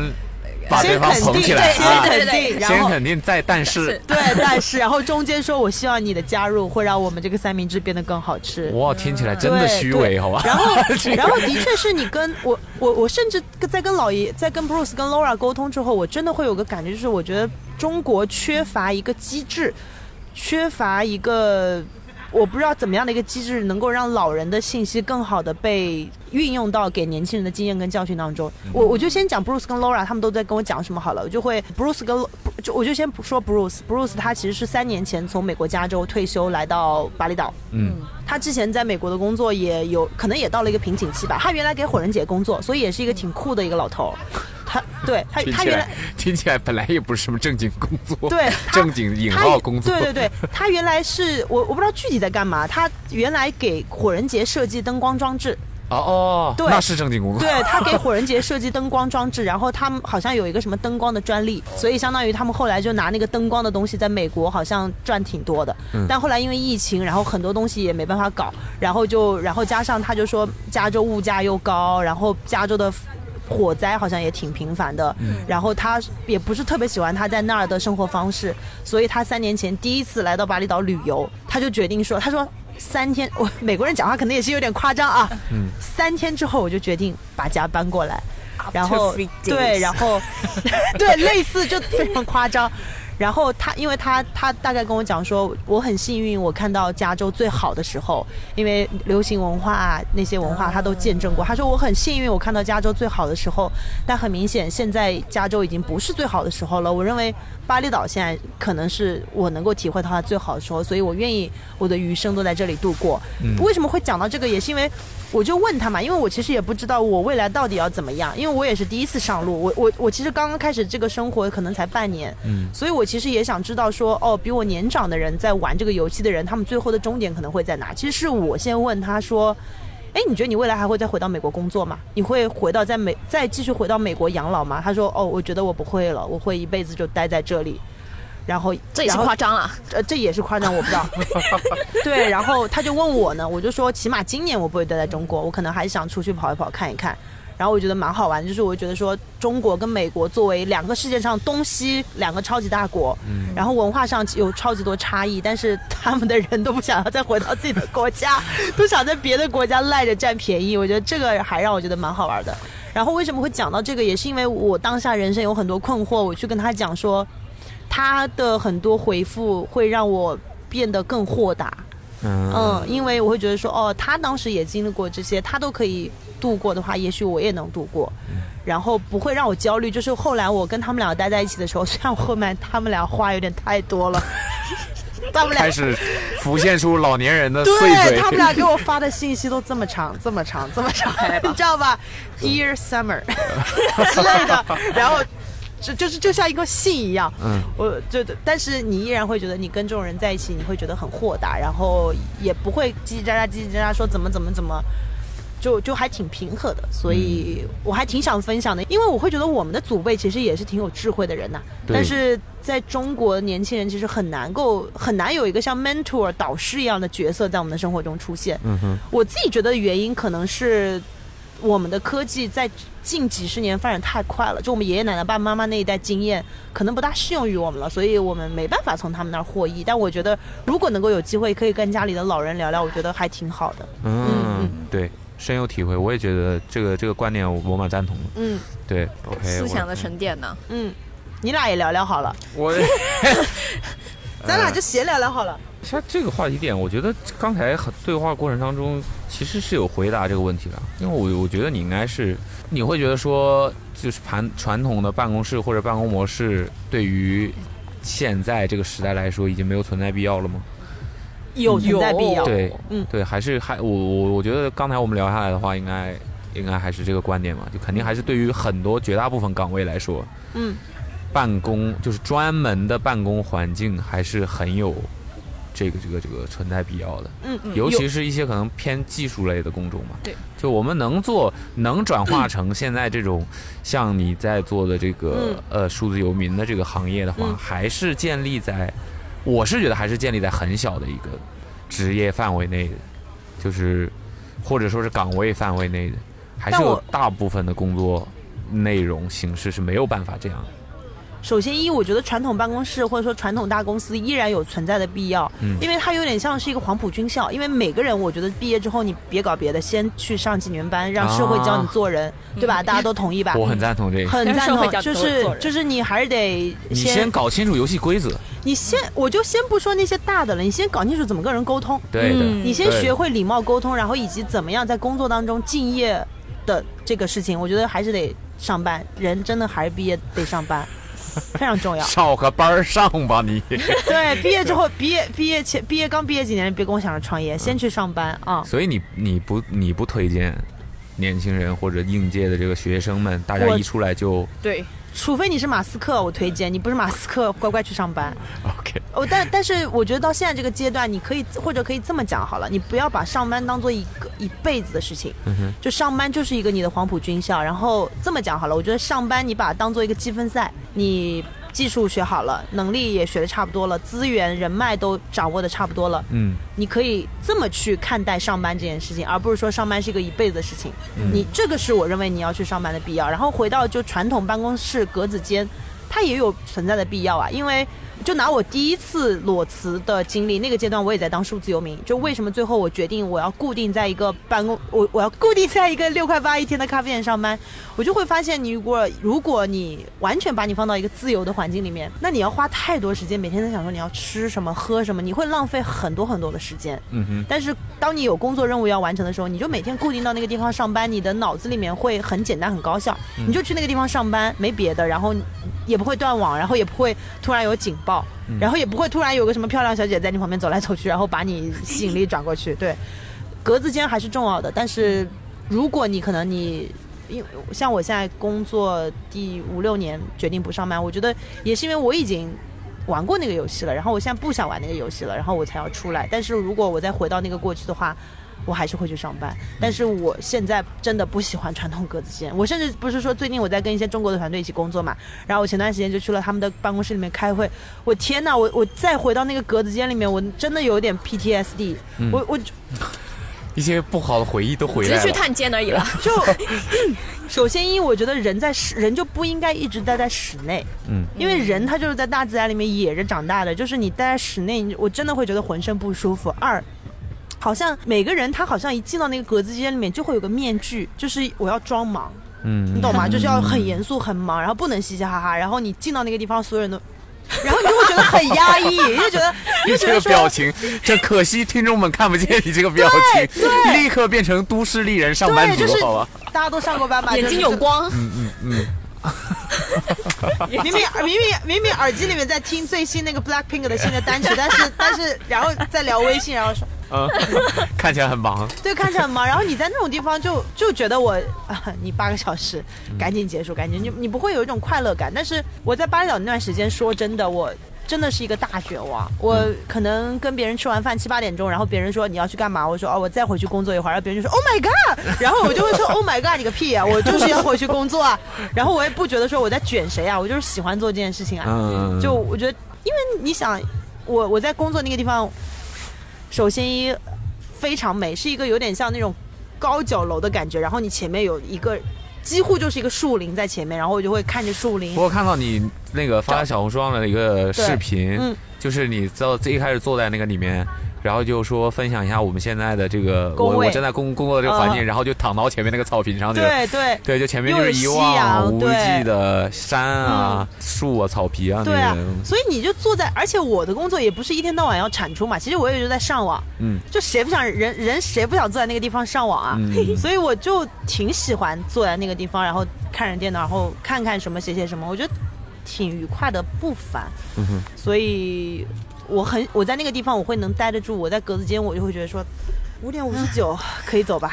把对先肯定，方捧起来对，啊先，肯定，然先肯定再但是，对，但是然后中间说，我希望你的加入会让我们这个三明治变得更好吃。哇，听起来真的虚伪，好吧？然后 然后的确是你跟我我我甚至在跟老爷在跟 Bruce 跟 Laura 沟通之后，我真的会有个感觉，就是我觉得中国缺乏一个机制，缺乏一个我不知道怎么样的一个机制能够让老人的信息更好的被运用到给年轻人的经验跟教训当中。我我就先讲 Bruce 跟 Laura 他们都在跟我讲什么好了，我就会 Bruce 跟就我就先说 Bruce，Bruce 他其实是三年前从美国加州退休来到巴厘岛。嗯，他之前在美国的工作也有可能也到了一个瓶颈期吧。他原来给火人节工作，所以也是一个挺酷的一个老头儿。他对他他原来听起来本来也不是什么正经工作，对正经引他号工作，对对对，他原来是我我不知道具体在干嘛。他原来给火人节设计灯光装置，哦哦，对那是正经工作，对他给火人节设计灯光装置，然后他们好像有一个什么灯光的专利，所以相当于他们后来就拿那个灯光的东西在美国好像赚挺多的。嗯但后来因为疫情，然后很多东西也没办法搞，然后就然后加上他就说加州物价又高，然后加州的。火灾好像也挺频繁的，然后他也不是特别喜欢他在那儿的生活方式，所以他三年前第一次来到巴厘岛旅游，他就决定说，他说三天，我美国人讲话可能也是有点夸张啊，三天之后我就决定把家搬过来，然后对，然后 对，类似就非常夸张。然后他，因为他他大概跟我讲说，我很幸运，我看到加州最好的时候，因为流行文化啊那些文化他都见证过。他说我很幸运，我看到加州最好的时候，但很明显现在加州已经不是最好的时候了。我认为巴厘岛现在可能是我能够体会到它最好的时候，所以我愿意我的余生都在这里度过。为什么会讲到这个，也是因为我就问他嘛，因为我其实也不知道我未来到底要怎么样，因为我也是第一次上路，我我我其实刚刚开始这个生活可能才半年，嗯所以我其实也想知道说，哦，比我年长的人在玩这个游戏的人，他们最后的终点可能会在哪？其实是我先问他说。哎，你觉得你未来还会再回到美国工作吗？你会回到在美再继续回到美国养老吗？他说，哦，我觉得我不会了，我会一辈子就待在这里。然后这也是夸张了。呃，这也是夸张，我不知道。对，然后他就问我呢，我就说起码今年我不会待在中国，我可能还是想出去跑一跑看一看。然后我觉得蛮好玩，就是我觉得说中国跟美国作为两个世界上东西两个超级大国，嗯然后文化上有超级多差异，但是他们的人都不想要再回到自己的国家，都想在别的国家赖着占便宜。我觉得这个还让我觉得蛮好玩的。然后为什么会讲到这个，也是因为我当下人生有很多困惑，我去跟他讲说，他的很多回复会让我变得更豁达。嗯嗯，因为我会觉得说，哦，他当时也经历过这些，他都可以度过的话，也许我也能度过，然后不会让我焦虑。就是后来我跟他们俩待在一起的时候，虽然我后面他们俩话有点太多了，他们俩开始浮现出老年人的碎对嘴，他们俩给我发的信息都这么长，这么长，这么长，你知道吧？Dear Summer 之类的，然后就就是就像一个信一样，嗯，我就，但是你依然会觉得你跟这种人在一起，你会觉得很豁达，然后也不会叽叽喳喳、叽叽喳喳说怎么怎么怎么。就就还挺平和的，所以我还挺想分享的，因为我会觉得我们的祖辈其实也是挺有智慧的人呐、对但是在中国，年轻人其实很难够很难有一个像 mentor 导师一样的角色在我们的生活中出现。嗯哼，我自己觉得原因可能是我们的科技在近几十年发展太快了，就我们爷爷奶奶、爸爸妈妈那一代经验可能不大适用于我们了，所以我们没办法从他们那儿获益。但我觉得，如果能够有机会可以跟家里的老人聊聊，我觉得还挺好的。嗯嗯，对，深有体会。我也觉得这个这个观点我我蛮赞同的。嗯对，OK，思想的沉淀呢？嗯，你俩也聊聊好了，我 咱俩就闲聊聊好了。像这个话题点，我觉得刚才很对话过程当中，其实是有回答这个问题的。因为我我觉得你应该是，你会觉得说，就是传传统的办公室或者办公模式，对于现在这个时代来说，已经没有存在必要了吗？有存在必要。有。对，嗯。对，还是还我我我觉得刚才我们聊下来的话，应该应该还是这个观点嘛，就肯定还是对于很多绝大部分岗位来说，嗯，办公就是专门的办公环境还是很有这个这个这个存在必要的，嗯嗯，尤其是一些可能偏技术类的工种嘛。对，就我们能做能转化成现在这种像你在做的这个、呃数字游民的这个行业的话，嗯。还是建立在，我是觉得还是建立在很小的一个职业范围内的，就是或者说是岗位范围内的，还是有大部分的工作内容形式是没有办法这样的。首先一，我觉得传统办公室或者说传统大公司依然有存在的必要，嗯。因为它有点像是一个黄埔军校，因为每个人我觉得毕业之后你别搞别的，先去上几年班，让社会教你做人，对吧？大家都同意吧？我很赞同这个。很赞同，就是就是你还是得你先搞清楚游戏规则，你先，我就先不说那些大的了，你先搞清楚怎么跟人沟通，对你先学会礼貌沟通，然后以及怎么样在工作当中敬业的这个事情，我觉得还是得上班，人真的还是毕业得上班，非常重要。上个班儿上吧你。对，毕业之后，毕业毕业前毕业刚毕业几年，别跟我想着创业，先去上班啊。所以你你不你不推荐年轻人或者应届的这个学生们，大家一出来就对，除非你是马斯克，我推荐你不是马斯克，乖乖去上班。OK。哦，但但是我觉得到现在这个阶段，你可以或者可以这么讲好了，你不要把上班当做一个一辈子的事情，就上班就是一个你的黄埔军校。然后这么讲好了，我觉得上班你把它当做一个积分赛，你技术学好了，能力也学的差不多了，资源人脉都掌握的差不多了，嗯，你可以这么去看待上班这件事情，而不是说上班是一个一辈子的事情。你这个是我认为你要去上班的必要。然后回到就传统办公室格子间，它也有存在的必要啊，因为。就拿我第一次裸辞的经历，那个阶段我也在当数字游民。就为什么最后我决定我要固定在一个办公，我我要固定在一个六块八一天的咖啡店上班，我就会发现，你如果如果你完全把你放到一个自由的环境里面，那你要花太多时间，每天在想说你要吃什么喝什么，你会浪费很多很多的时间。嗯哼，但是当你有工作任务要完成的时候，你就每天固定到那个地方上班，你的脑子里面会很简单很高效，你就去那个地方上班，没别的，然后也不会断网，然后也不会突然有警报，然后也不会突然有个什么漂亮小姐在你旁边走来走去，然后把你吸引力转过去。对，格子间还是重要的，但是如果你可能你。因为像我现在工作第五六年决定不上班，我觉得也是因为我已经玩过那个游戏了，然后我现在不想玩那个游戏了，然后我才要出来。但是如果我再回到那个过去的话，我还是会去上班。但是我现在真的不喜欢传统格子间，我甚至不是说最近我在跟一些中国的团队一起工作嘛，然后我前段时间就去了他们的办公室里面开会，我天呐，我我再回到那个格子间里面，我真的有点 PTSD，、我我 一些不好的回忆都回来了只是去。探监而已了。就 首先一，我觉得人在室人就不应该一直待在室内，嗯，因为人他就是在大自然里面野着长大的，就是你待在室内，你我真的会觉得浑身不舒服。二。好像每个人他好像一进到那个格子间里面就会有个面具，就是我要装忙，嗯，你懂吗？就是要很严肃、很忙，然后不能嘻嘻哈哈，然后你进到那个地方，所有人都，然后你就会觉得很压抑，你就觉得你你这个表情，这可惜听众们看不见你 这个表情，立刻变成都市丽人上班对，就是族，好吧？大家都上过班吧，眼睛有光，明明明明明明耳机里面在听最新那个 Blackpink 的新的单曲，但是但是然后在聊微信，然后说嗯，看起来很忙。对看起来很忙，然后你在那种地方就就觉得我啊，你八个小时赶紧结束，赶紧你你不会有一种快乐感。但是我在巴厘岛那段时间，说真的，我。真的是一个大绝望。我可能跟别人吃完饭七八点钟，然后别人说你要去干嘛，我说哦我再回去工作一会儿，然后别人就说 Oh my god，然后我就会说 Oh my god 你个屁啊，我就是要回去工作啊。然后我也不觉得说我在卷谁啊，我就是喜欢做这件事情啊。嗯，就我觉得，因为你想，我我在工作那个地方，首先一非常美，是一个有点像那种高脚楼的感觉，然后你前面有一个几乎就是一个树林在前面，然后我就会看着树林不。过看到你那个发在小红书上的一个视频，嗯就是你在最一开始坐在那个里面，然后就说分享一下我们现在的这个我我正在工工作的这个环境，嗯。然后就躺到前面那个草坪上，就对对。对，就前面就是一望阳无际的山啊、树啊、草皮啊那对啊，，所以你就坐在，而且我的工作也不是一天到晚要产出嘛，其实我也就在上网，嗯。就谁不想人人谁不想坐在那个地方上网啊？嗯。所以我就挺喜欢坐在那个地方，然后看着电脑，然后看看什么写写什么，我觉得挺愉快的，不烦。嗯哼。所以我很我在那个地方我会能待得住，我在格子间我就会觉得说。五点五十九可以走吧？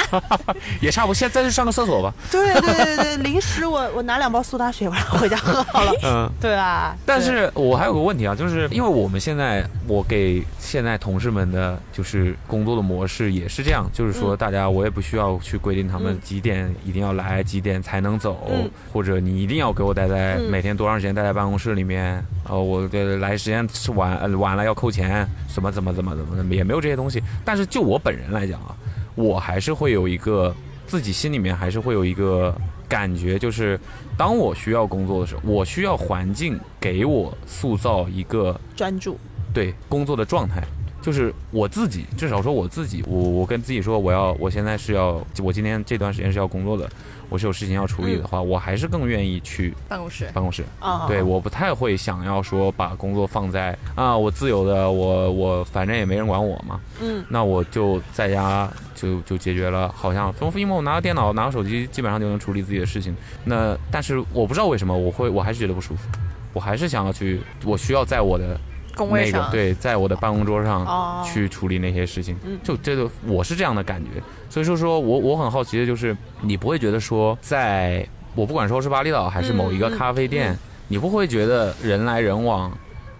也差不多。现在再去上个厕所吧。对对对对，临时我 我拿两包苏打水，晚上回家喝好了。嗯。对啊，但是我还有个问题啊，就是因为我们现在我给现在同事们的就是工作的模式也是这样，就是说大家我也不需要去规定他们嗯几点一定要来，几点才能走，嗯或者你一定要给我待在、嗯每天多长时间待在办公室里面，呃，我的来时间是晚呃晚了要扣钱，什么怎么怎么怎么怎么也没有这些东西。但是就我本人来讲啊，我还是会有一个自己心里面还是会有一个感觉就是，当我需要工作的时候，我需要环境给我塑造一个专注，对工作的状态，就是我自己，至少说我自己，我我跟自己说，我要我现在是要，我今天这段时间是要工作的，我是有事情要处理的话，我还是更愿意去办公室。办公室。啊，对，我不太会想要说把工作放在啊，我自由的，我我反正也没人管我嘛，嗯，那我就在家就就解决了，好像因为我拿个电脑拿个手机，基本上就能处理自己的事情。那但是我不知道为什么我会我还是觉得不舒服，我还是想要去，我需要在我的那个工位上，对，在我的办公桌上哦去处理那些事情，嗯就这个我是这样的感觉，所以说说我我很好奇的就是，你不会觉得说，在我不管说是巴厘岛还是某一个咖啡店，你不会觉得人来人往。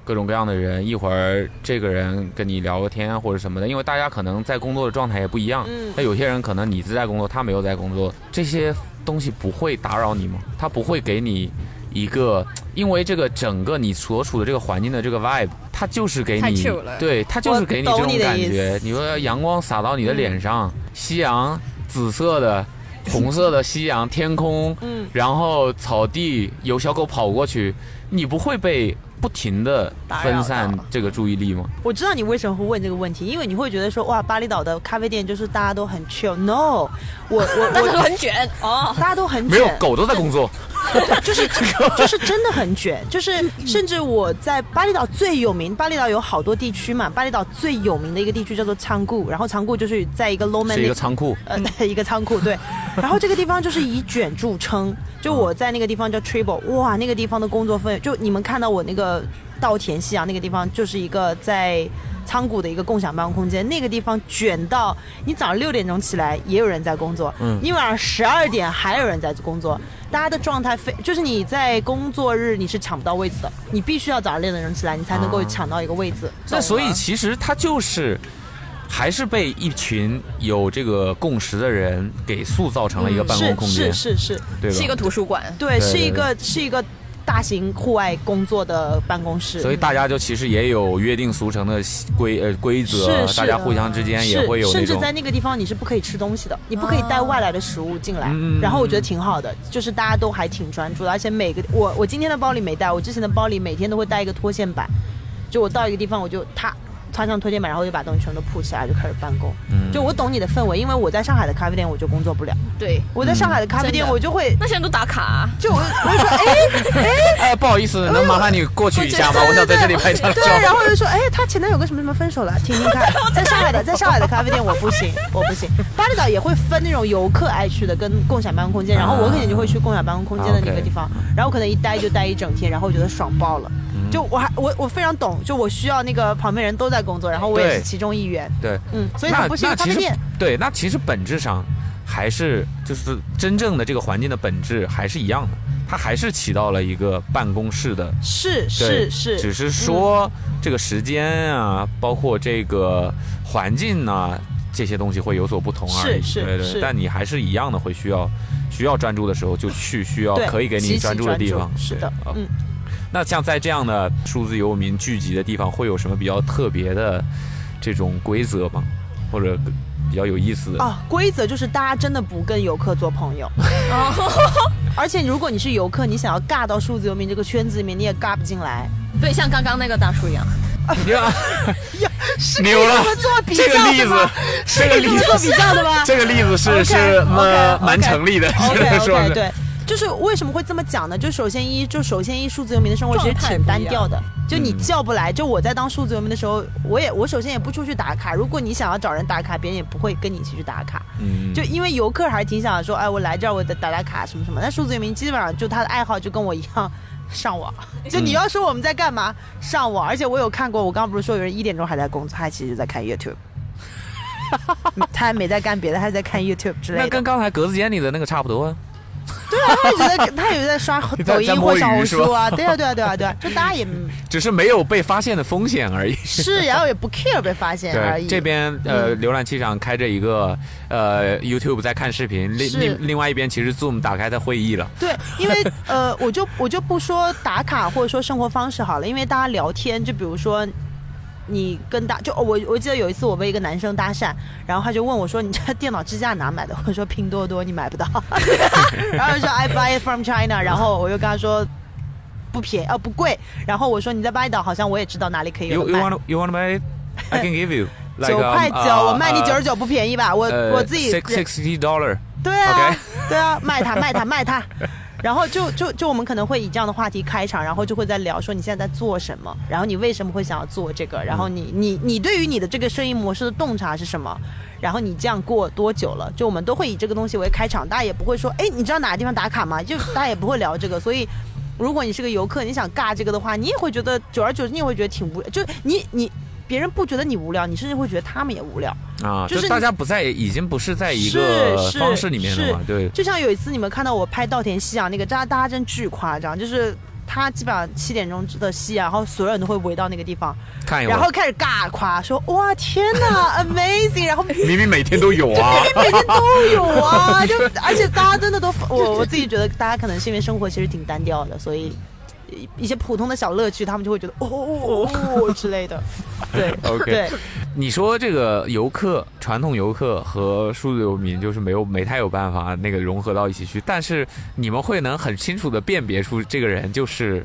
各种各样的人，一会儿这个人跟你聊个天或者什么的，因为大家可能在工作的状态也不一样。嗯那有些人可能你是在工作，他没有在工作，这些东西不会打扰你吗？他不会给你一个，因为这个整个你所处的这个环境的这个 vibe，它就是给你，对，它就是给你这种感觉。你说阳光洒到你的脸上，夕阳紫色的。红色的夕阳，天空，嗯然后草地有小狗跑过去，你不会被不停的分散这个注意力吗？我知道你为什么会问这个问题，因为你会觉得说，哇，巴厘岛的咖啡店就是大家都很 chill。No，我我 但是我，很卷哦。大家都很卷没有，狗都在工作，就是就是真的很卷，就是甚至我在巴厘岛最有名，巴厘岛有好多地区嘛，巴厘岛最有名的一个地区叫做仓库，然后仓库就是在一个 low man 是一个仓库。呃，一个仓库对，然后这个地方就是以卷著称，就我在那个地方叫 Triple，哇，那个地方的工作氛围，就你们看到我那个稻田夕阳那个地方，就是一个在仓谷的一个共享办公空间，那个地方卷到你早上六点钟起来也有人在工作，嗯。你晚上十二点还有人在工作，大家的状态非就是你在工作日你是抢不到位子的，你必须要早上六点钟起来，你才能够啊抢到一个位子。那所以其实它就是，还是被一群有这个共识的人给塑造成了一个办公空间，嗯是是是是，对吧？是一个图书馆，对，对是一个是一个大型户外工作的办公室，所以大家就其实也有约定俗成的规呃规则，大家互相之间也会有，甚至在那个地方你是不可以吃东西的，你不可以带外来的食物进来。然后我觉得挺好的，就是大家都还挺专注的，而且每个我我今天的包里没带，我之前的包里每天都会带一个拖线板，就我到一个地方我就踏穿上拖线板，然后就把东西全都铺起来就开始办公。嗯就我懂你的氛围，因为我在上海的咖啡店我就工作不了，对。我在上海的咖啡店我就会。那些人都打卡啊，就我我就说，哎，哎哎，不好意思，能麻烦你过去一下吗？我想在这里拍张对，照。然后就说，哎，他前男友跟什么什么分手了，听听看。在上海的，在上海的咖啡店我不行，我不行。巴厘岛也会分那种游客爱去的跟共享办公空间，然后我肯定就会去共享办公空间的那个地方，然后可能一待就待一整天，然后我觉得爽爆了。就我还我我非常懂，就我需要那个旁边人都在工作，然后我也是其中一员。对，嗯，所以它那不是咖啡店。对，那其实本质上还是就是真正的这个环境的本质还是一样的，它还是起到了一个办公室的是对是是，只是说这个时间啊，包括这个环境啊，这些东西会有所不同而已。是是对对，是但你还是一样的会需要需要专注的时候就去，需要可以给你专注的地方。是的嗯。那像在这样的数字游民聚集的地方，会有什么比较特别的这种规则吗？或者比较有意思的？啊，规则就是大家真的不跟游客做朋友。而且如果你是游客，你想要尬到数字游民这个圈子里面，你也尬不进来。对，像刚刚那个大叔一样，呀，牛了这么做比较这个例子的吗？，这个例子做比较的吗？这个例子是是蛮蛮成立的，只 OK 能说是。对，就是为什么会这么讲呢？就首先一，就首先一，数字游民的生活其实挺单调的，就你嗯叫不来。就我在当数字游民的时候，我也我首先也不出去打卡。如果你想要找人打卡，别人也不会跟你一起去打卡。嗯，就因为游客还是挺想说，哎，我来这儿我得打打卡什么什么。但数字游民基本上就他的爱好就跟我一样。上网，就你要说我们在干嘛？上网，而且我有看过，我刚刚不是说有人一点钟还在工作，他其实就在看 YouTube，他还没在干别的，他还在看 YouTube 之类的。那跟刚才格子间里的那个差不多啊。对啊，他一直在，他也在刷 抖音或小红书啊，对啊，对啊，对啊，对啊，就大家也只是没有被发现的风险而已。是，然后也不 care 被发现而，已。这边呃嗯浏览器上开着一个呃 YouTube 在看视频，另另另外一边其实 Zoom 打开在会议了。对，因为呃，我就我就不说打卡或者说生活方式好了，因为大家聊天，就比如说。你跟搭就哦我我记得有一次我被一个男生搭讪，然后他就问我说你这电脑支架哪买的？我说拼多多你买不到，然后他说 I buy it from China，然后我又跟他说不便宜啊、不贵，然后我说你在巴厘岛好像我也知道哪里可以有 You you want you want to buy it? I can give you 九块九，我卖你九十九不便宜吧？我我自己 six sixty dollar。对啊对啊，卖它卖它卖它。然后就就就我们可能会以这样的话题开场，然后就会在聊说你现在在做什么，然后你为什么会想要做这个，然后你你你对于你的这个生意模式的洞察是什么，然后你这样过多久了？就我们都会以这个东西为开场，大家也不会说，哎，你知道哪个地方打卡吗？就大家也不会聊这个，所以。如果你是个游客，你想尬这个的话，你也会觉得久而久之，你也会觉得挺无聊。就你你别人不觉得你无聊，你甚至会觉得他们也无聊。啊，就是就大家不在，已经不是在一个方式里面了嘛？对，就像有一次你们看到我拍稻田夕阳那个，大家大家真巨夸张，就是他基本上七点钟的夕阳，然后所有人都会围到那个地方，看。然后开始尬夸，说哇天哪，amazing，然后 明明每天都有啊。每天都有啊，就而且大家真的都，我我自己觉得大家可能是因为生活其实挺单调的，所以。一些普通的小乐趣，他们就会觉得哦哦哦 之类的，对 OK 对，你说这个游客，传统游客和数字游民就是没有没太有办法那个融合到一起去，但是你们会能很清楚的辨别出这个人就是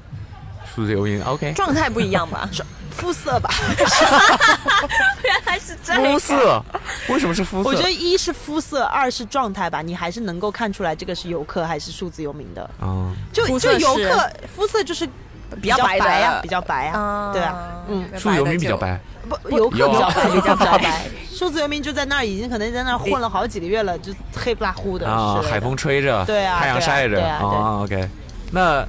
数字游民。OK，状态不一样吧？肤色吧，原来是这样肤色为什么是肤色？我觉得一是肤色，二是状态吧，你还是能够看出来这个是游客还是数字游民的。啊，就就游客肤色就是比较白白呀，比较白呀，啊对啊，嗯，数字游民比较白。不，游客 比较白，有比较白。数字游民就在那儿，已经可能在那儿混了好几个月了，就黑不拉乎的啊，是海风吹着，对啊太阳晒着对啊。OK，那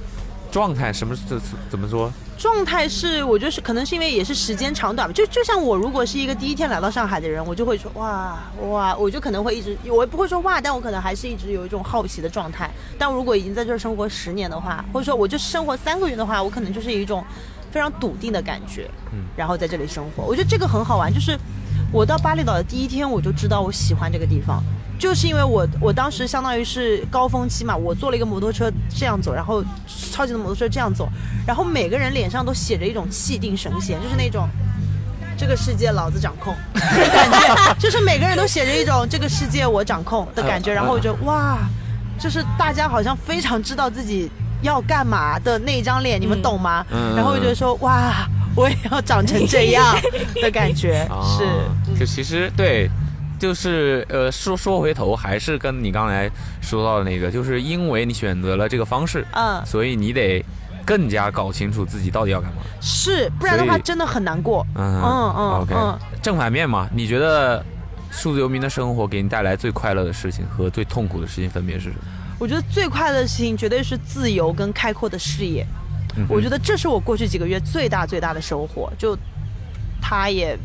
状态什么这怎么说？状态是，我觉得是可能是因为也是时间长短吧，就就像我如果是一个第一天来到上海的人，我就会说哇哇，我就可能会一直，我不会说哇，但我可能还是一直有一种好奇的状态。但如果已经在这儿生活十年的话，或者说我就生活三个月的话，我可能就是有一种非常笃定的感觉，嗯。然后在这里生活，我觉得这个很好玩，就是我到巴厘岛的第一天，我就知道我喜欢这个地方。就是因为我我当时相当于是高峰期嘛，我坐了一个摩托车这样走，然后超级的摩托车这样走，然后每个人脸上都写着一种气定神闲，就是那种这个世界老子掌控 的感觉，就是每个人都写着一种这个世界我掌控的感觉，然后我觉得哇，就是大家好像非常知道自己要干嘛的那张脸，你们懂吗？嗯然后我就觉得说哇，我也要长成这样的感觉，啊是。就其实对，就是呃，说说回头还是跟你刚才说到的那个，就是因为你选择了这个方式，嗯所以你得更加搞清楚自己到底要干嘛。是，不然的话真的很难过。嗯嗯嗯 OK，嗯正反面嘛，你觉得数字游民的生活给你带来最快乐的事情和最痛苦的事情分别是什么？我觉得最快乐的事情绝对是自由跟开阔的视野。嗯我觉得这是我过去几个月最大最大的收获。就他也，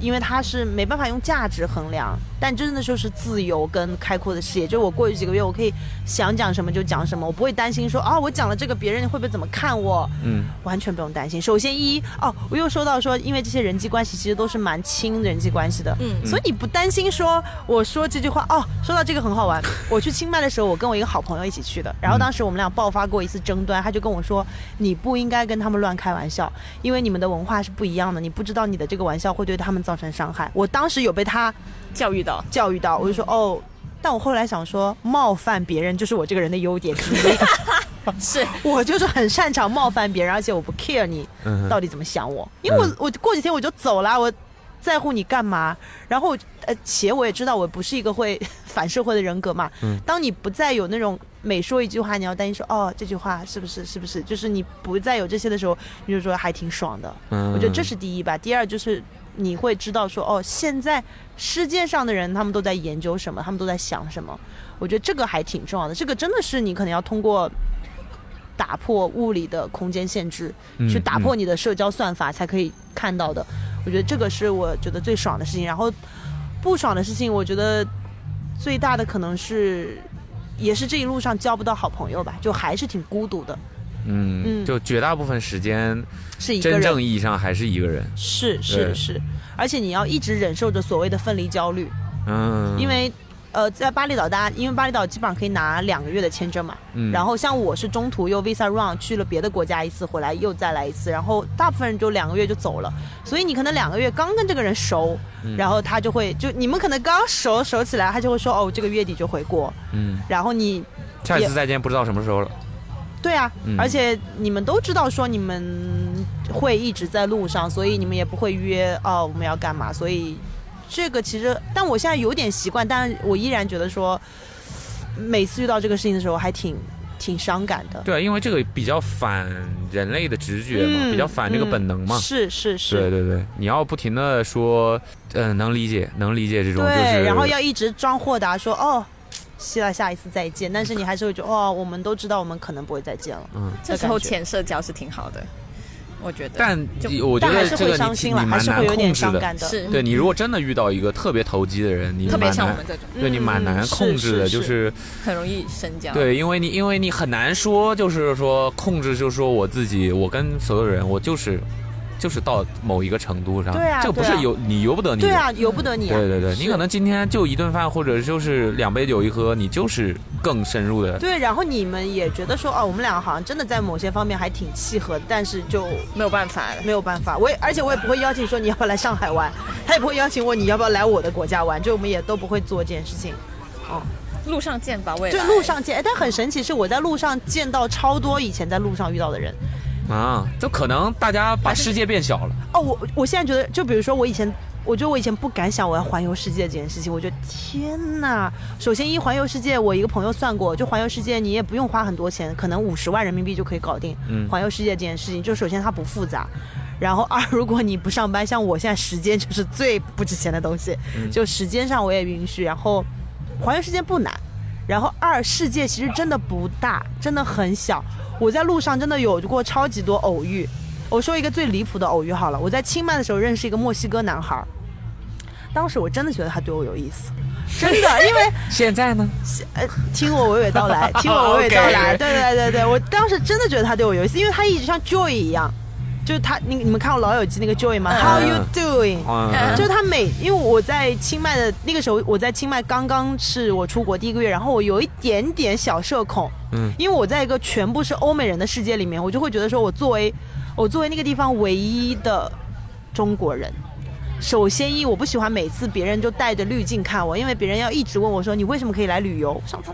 因为他是没办法用价值衡量，但真的就是自由跟开阔的视野。就我过去几个月，我可以想讲什么就讲什么，我不会担心说啊，我讲了这个别人会不会怎么看我。嗯完全不用担心。首先一哦，我又说到说，因为这些人际关系其实都是蛮亲人际关系的，嗯所以你不担心说我说这句话哦。说到这个很好玩，我去清迈的时候，我跟我一个好朋友一起去的，然后当时我们俩爆发过一次争端，他就跟我说，你不应该跟他们乱开玩笑，因为你们的文化是不一样的，你不知道你的这个玩笑会对他们造成伤害。我当时有被他教育到，教育到，我就说哦。但我后来想说，冒犯别人就是我这个人的优点之一。是 我就是很擅长冒犯别人，而且我不 care 你到底怎么想我，因为我、嗯我过几天我就走了，我在乎你干嘛？然后呃，且我也知道我不是一个会 反社会的人格嘛。嗯当你不再有那种每说一句话，你要担心说哦这句话是不是是不是，就是你不再有这些的时候，你就说还挺爽的。嗯我觉得这是第一吧。第二就是你会知道说哦，现在世界上的人他们都在研究什么，他们都在想什么。我觉得这个还挺重要的。这个真的是你可能要通过打破物理的空间限制，嗯去打破你的社交算法才可以看到的。我觉得这个是我觉得最爽的事情。然后不爽的事情，我觉得最大的可能是。也是这一路上交不到好朋友吧，就还是挺孤独的，嗯，嗯。就绝大部分时间，是一个人。真正意义上还是一个人。是是对。是，而且你要一直忍受着所谓的分离焦虑，嗯，因为呃，在巴厘岛，大家因为巴厘岛基本上可以拿两个月的签证嘛，嗯。然后像我是中途又 visa run 去了别的国家一次，回来又再来一次，然后大部分人就两个月就走了，所以你可能两个月刚跟这个人熟，嗯。然后他就会就你们可能刚熟熟起来，他就会说哦，这个月底就回国，嗯，然后你下一次再见不知道什么时候了。对啊，嗯而且你们都知道说你们会一直在路上，所以你们也不会约哦我们要干嘛，所以这个其实，但我现在有点习惯，但我依然觉得说，每次遇到这个事情的时候还挺挺伤感的。对，因为这个比较反人类的直觉嘛，嗯比较反这个嗯本能嘛。是是对是，对对对，你要不停的说，嗯、能理解，能理解这种，就对，是然后要一直装豁达说哦。希望下一次再见，但是你还是会觉得哦，我们都知道我们可能不会再见了。嗯，这时候浅社交是挺好的，我觉得。但就我觉但还是会得这个你伤心了，还你蛮难是会有点控制的。伤感的。是对你如果真的遇到一个特别投机的人，你特别像我们这种，对你蛮难嗯控制的，就是是很容易深交。，对，因为你因为你很难说，就是说控制，就是说我自己，我跟所有人，我就是就是到某一个程度上，对啊这个不是由你由不得你。对啊，由不得你啊。对对对，你可能今天就一顿饭，或者就是两杯酒一喝，你就是更深入的。对，然后你们也觉得说，哦，我们两个好像真的在某些方面还挺契合的，但是就没有办法了。没有办法。我也而且我也不会邀请说你要不要来上海玩，他也不会邀请我你要不要来我的国家玩，就我们也都不会做这件事情。哦路上见吧，未就来。路上见，哎，但很神奇是我在路上见到超多以前在路上遇到的人。啊，就可能大家把世界变小了。哦，我我现在觉得，就比如说我以前。我觉得我以前不敢想我要环游世界这件事情，我觉得天呐！首先一环游世界，我一个朋友算过，就环游世界你也不用花很多钱，可能五十万人民币就可以搞定。嗯环游世界这件事情，就首先它不复杂，然后二如果你不上班，像我现在时间就是最不值钱的东西，就时间上我也允许，然后环游世界不难，然后二世界其实真的不大，真的很小。我在路上真的有过超级多偶遇。我说一个最离谱的偶遇好了，我在清迈的时候认识一个墨西哥男孩儿，当时我真的觉得他对我有意思，真的，因为 现在呢？呃，听我娓娓道来，听我娓娓道来，对对对对，我当时真的觉得他对我有意思，因为他一直像 Joy 一样，就是他，你你们看过《老友记》那个 Joy 吗、嗯 h o w you doing？嗯就是他每，因为我在清迈的那个时候，我在清迈刚刚是我出国第一个月，然后我有一点点小社恐，嗯因为我在一个全部是欧美人的世界里面，我就会觉得说我作为我作为那个地方唯一的中国人。首先一，我不喜欢每次别人就带着滤镜看我，因为别人要一直问我说你为什么可以来旅游？上次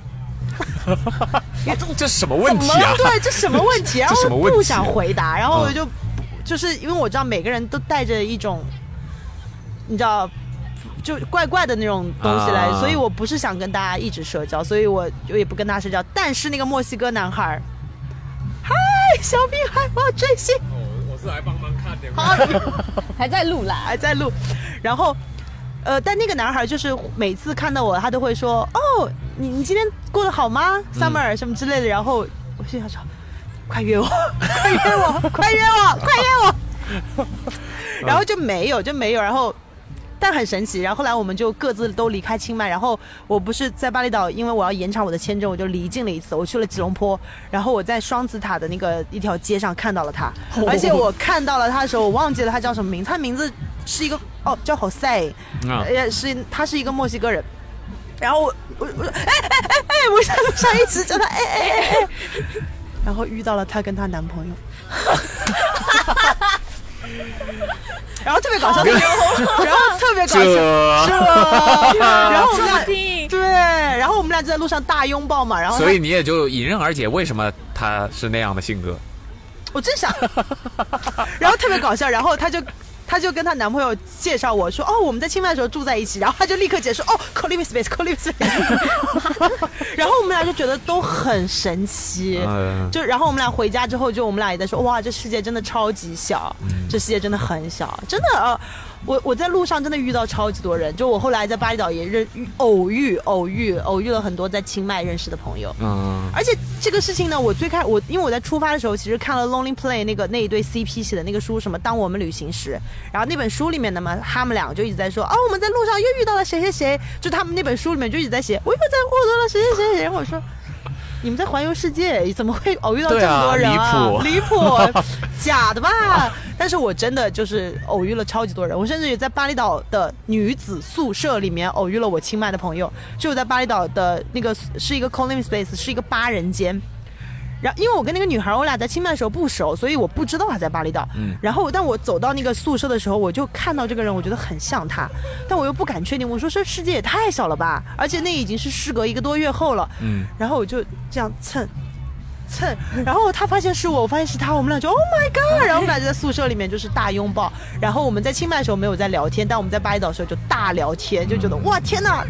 这这什么问题啊？对，这什么问题？然后我不想回答，然后我嗯就、就是因为我知道每个人都带着一种，你知道。就怪怪的那种东西来，啊所以我不是想跟大家一直社交，所以我我也不跟他社交。但是那个墨西哥男孩，嗨，小屁孩，我要追星，我是来帮忙看的。好，还在录啦。还在录，然后，呃，但那个男孩就是每次看到我，他都会说：“哦，你你今天过得好吗？Summer、什么之类的。”然后我心想说：“ 快约我，快约我，快约我，快约我。”然后就没有，就没有，然后。但很神奇，然后后来我们就各自都离开清迈，然后我不是在巴厘岛，因为我要延长我的签证，我就离境了一次，我去了吉隆坡，然后我在双子塔的那个一条街上看到了他，而且我看到了他的时候，我忘记了他叫什么名字，他名字是一个哦叫 Jose，啊。也是他是一个墨西哥人，然后我我我说哎哎哎哎，我在路上一直叫他哎哎哎哎，然后遇到了她跟她男朋友。然后特别搞笑，然后特别搞笑？然后我们俩对，然后我们俩就在路上大拥抱嘛，然后所以你也就迎刃而解，为什么他是那样的性格？我真想，然后特别搞笑，然后他就。她就跟她男朋友介绍我说：“哦，我们在清迈的时候住在一起。”然后她就立刻解释：“哦 c o l i v i space c o l i v i space。”然后我们俩就觉得都很神奇。嗯就然后我们俩回家之后，就我们俩也在说：“哇，这世界真的超级小，这世界真的很小，真的。呃”我我在路上真的遇到超级多人，就我后来在巴厘岛也认偶遇偶遇偶遇了很多在清迈认识的朋友。嗯而且这个事情呢，我最开我因为我在出发的时候，其实看了 Lonely Play 那个那一对 CP 写的那个书，什么当我们旅行时，然后那本书里面的嘛，他们俩就一直在说，哦，我们在路上又遇到了谁谁谁，就他们那本书里面就一直在写，我又在获得了谁谁谁谁，然后我说。你们在环游世界，怎么会偶遇到这么多人啊？离谱离谱，假的吧？但是我真的就是偶遇了超级多人，我甚至也在巴厘岛的女子宿舍里面偶遇了我清迈的朋友，就我在巴厘岛的那个是一个 co-living space，是一个八人间。然后，因为我跟那个女孩，我俩在清迈的时候不熟，所以我不知道她在巴厘岛。嗯然后，但我走到那个宿舍的时候，我就看到这个人，我觉得很像她，但我又不敢确定。我说这世界也太小了吧，而且那已经是事隔一个多月后了。嗯，然后我就这样蹭。蹭，然后他发现是我，我发现是他，我们俩就 Oh my God，然后我们俩就在宿舍里面就是大拥抱。然后我们在清迈的时候没有在聊天，但我们在巴厘岛的时候就大聊天，就觉得哇天哪！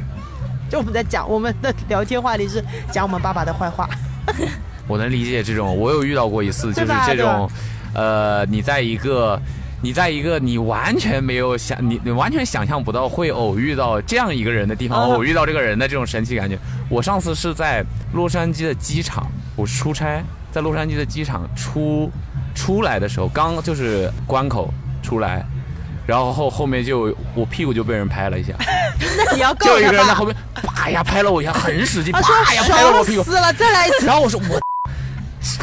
就我们在讲我们的聊天话题是讲我们爸爸的坏话。我能理解这种，我有遇到过一次，就是这种，呃，你在一个。你在一个你完全没有想你你完全想象不到会偶遇到这样一个人的地方，嗯偶遇到这个人的这种神奇感觉。我上次是在洛杉矶的机场，我出差，在洛杉矶的机场出出来的时候，刚就是关口出来，然后后后面就我屁股就被人拍了一下，那你要告就有一个人在？后面啪一下拍了我一下，很使劲，啪一下拍了我屁股，死了，再来一次。然后我说我。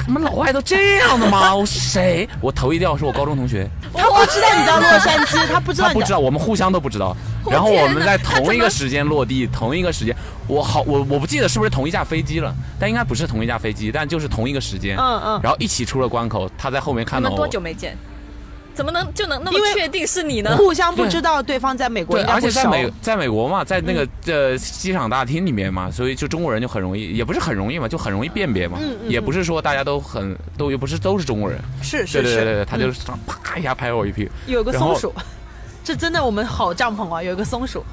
他们老外都这样的吗？我是谁？我头一掉是我高中同学，他不知道你在洛杉矶，他不知道你他不知道，我们互相都不知道。然后我们在同一个时间落地，同一个时间，我好我我不记得是不是同一架飞机了，但应该不是同一架飞机，但就是同一个时间。嗯嗯然后一起出了关口，他在后面看到我。多久没见？怎么能就能那么确定是你呢？互相不知道对方在美国。而且在美在美国嘛，在那个呃机场大厅里面嘛，所以就中国人就很容易，也不是很容易嘛，就很容易辨别嘛。嗯嗯也不是说大家都很都也不是都是中国人。是是是，对对对对，他就嗯是啪一下拍我一屁股。有个松鼠，这真的我们好帐篷啊，有一个松鼠。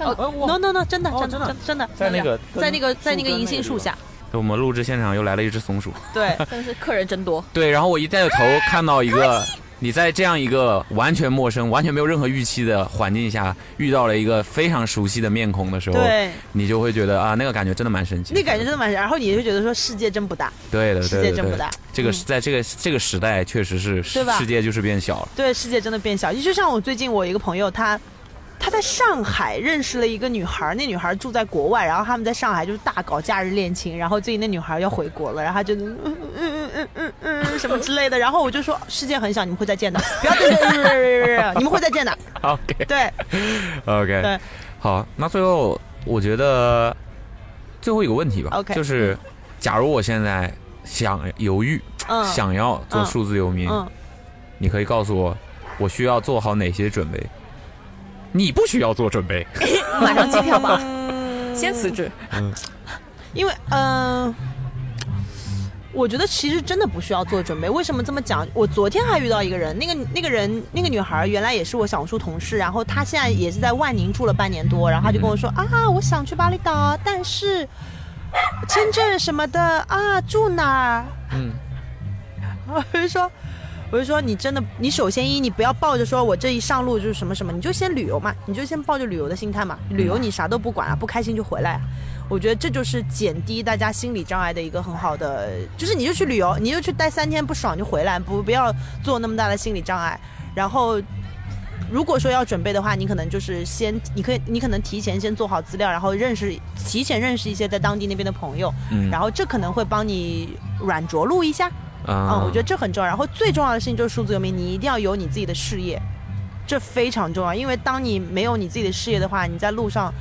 哦，no no no，真的真的哦真的真真的，在那个在那个在那个银杏树下，我们录制现场又来了一只松鼠。对，但是客人真多。对，然后我一带头看到一个，你在这样一个完全陌生、完全没有任何预期的环境下，遇到了一个非常熟悉的面孔的时候，对，你就会觉得啊，那个感觉真的蛮神奇的。那感觉真的蛮神，然后你就觉得说世界真不大，对的，世界真不大。这个在这个这个时代，确实是对吧世界就是变小了。对，世界真的变小。就像我最近我一个朋友，他他在上海认识了一个女孩，那女孩住在国外，然后他们在上海就是大搞假日恋情，然后最近那女孩要回国了，然后他就 嗯嗯嗯嗯嗯嗯什么之类的，然后我就说世界很小，你们会再见的，不要对对对对对对，你们会再见的，OK 对 OK，对，好，那最后我觉得最后一个问题吧 OK 就是假如我现在想犹豫，嗯想要做嗯数字游民，嗯，你可以告诉我，我需要做好哪些准备？你不需要做准备。马上机票吧，嗯先辞职。因为嗯、呃我觉得其实真的不需要做准备。为什么这么讲？我昨天还遇到一个人，那个那个人那个女孩原来也是我小红书同事，然后她现在也是在万宁住了半年多，然后她就跟我说、啊，我想去巴厘岛，但是签证什么的啊，住哪儿？嗯，我就说。我就说你真的，你首先一，你不要抱着说我这一上路就是什么什么，你就先旅游嘛，你就先抱着旅游的心态嘛，旅游你啥都不管啊，不开心就回来啊。我觉得这就是减低大家心理障碍的一个很好的，就是你就去旅游，你就去待三天不爽就回来，不不要做那么大的心理障碍。然后，如果说要准备的话，你可能就是先，你可以，你可能提前先做好资料，然后认识，提前认识一些在当地那边的朋友，嗯然后这可能会帮你软着陆一下。啊嗯，我觉得这很重要。然后最重要的事情就是数字游民，你一定要有你自己的事业，这非常重要。因为当你没有你自己的事业的话，你在路上，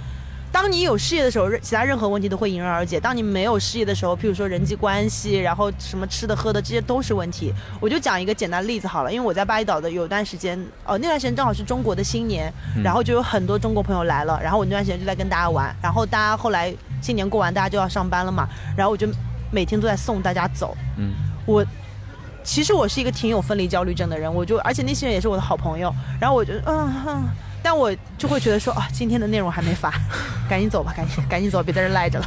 当你有事业的时候，任其他任何问题都会迎刃而解。当你没有事业的时候，譬如说人际关系，然后什么吃的喝的，这些都是问题。我就讲一个简单例子好了，因为我在巴厘岛的有段时间，哦，那段时间正好是中国的新年，然后就有很多中国朋友来了，然后我那段时间就在跟大家玩，然后大家后来新年过完，大家就要上班了嘛，然后我就每天都在送大家走。嗯我其实我是一个挺有分离焦虑症的人，我就而且那些人也是我的好朋友，然后我就嗯哼，但我就会觉得说啊，今天的内容还没发，赶紧走吧，赶紧赶紧走，别在这赖着了。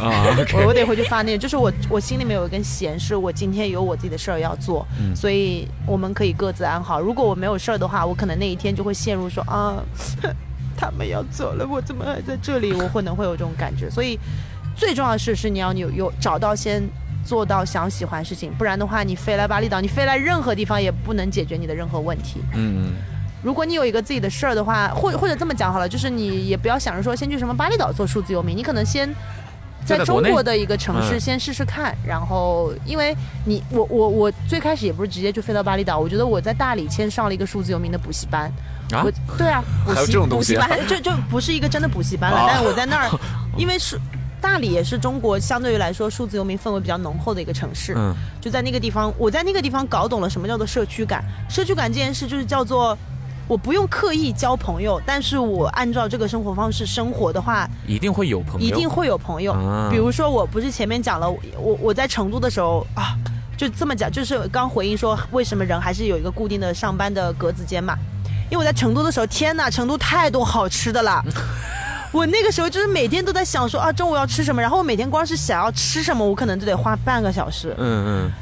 我我得回去发那个，就是我我心里面有一根弦，是我今天有我自己的事儿要做，嗯所以我们可以各自安好。如果我没有事儿的话，我可能那一天就会陷入说啊，他们要走了，我怎么还在这里？我可能会有这种感觉。所以最重要的是是你要有有找到先做到想喜欢事情，不然的话，你飞来巴厘岛，你飞来任何地方也不能解决你的任何问题。嗯。如果你有一个自己的事儿的话，或或者这么讲好了，就是你也不要想着说先去什么巴厘岛做数字游民，你可能先在中国的一个城市嗯。先试试看，然后因为你我我我最开始也不是直接就飞到巴厘岛，我觉得我在大理先上了一个数字游民的补习班，啊？我对啊，补还有习这种东西啊？补习班就就不是一个真的补习班了，啊但是我在那儿，因为是大理也是中国相对于来说数字游民氛围比较浓厚的一个城市，嗯就在那个地方，我在那个地方搞懂了什么叫做社区感。社区感这件事就是叫做。我不用刻意交朋友，但是我按照这个生活方式生活的话，一定会有朋友，一定会有朋友。啊比如说，我不是前面讲了，我我在成都的时候啊，就这么讲，就是刚回应说为什么人还是有一个固定的上班的格子间嘛。因为我在成都的时候，天呐，成都太多好吃的了。我那个时候就是每天都在想说啊，中午要吃什么，然后我每天光是想要吃什么，我可能就得花半个小时。嗯嗯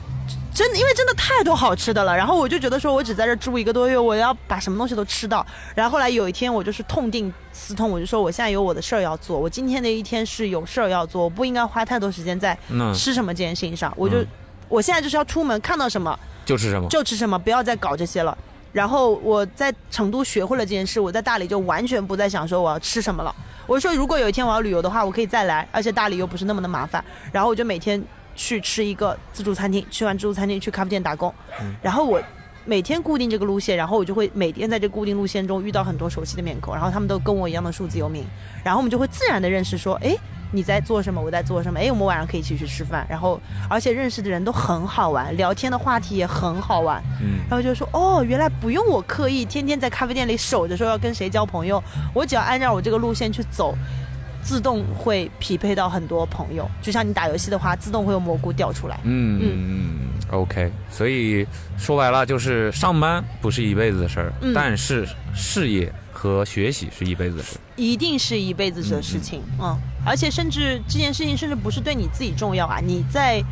真的，因为真的太多好吃的了。然后我就觉得说，我只在这住一个多月，我要把什么东西都吃到。然后后来有一天，我就是痛定思痛，我就说我现在有我的事儿要做，我今天的一天是有事儿要做，我不应该花太多时间在嗯，吃什么这件事情上。我就、嗯我现在就是要出门，看到什么就吃什么？就吃什么，不要再搞这些了。然后我在成都学会了这件事，我在大理就完全不再想说我要吃什么了。我说如果有一天我要旅游的话，我可以再来，而且大理又不是那么的麻烦。然后我就每天去吃一个自助餐厅，吃完自助餐厅去咖啡店打工。然后我每天固定这个路线，然后我就会每天在这固定路线中遇到很多熟悉的面孔，然后他们都跟我一样的数字游民，然后我们就会自然的认识说，哎。你在做什么？我在做什么？哎，我们晚上可以一起去吃饭，然后而且认识的人都很好玩，聊天的话题也很好玩，嗯然后就说哦，原来不用我刻意天天在咖啡店里守着说要跟谁交朋友，我只要按照我这个路线去走，自动会匹配到很多朋友。就像你打游戏的话，自动会有蘑菇掉出来。嗯嗯，OK。所以说白了，就是上班不是一辈子的事儿，嗯但是事业和学习是一辈子的事。一定是一辈子的事情，嗯而且甚至这件事情甚至不是对你自己重要啊，你在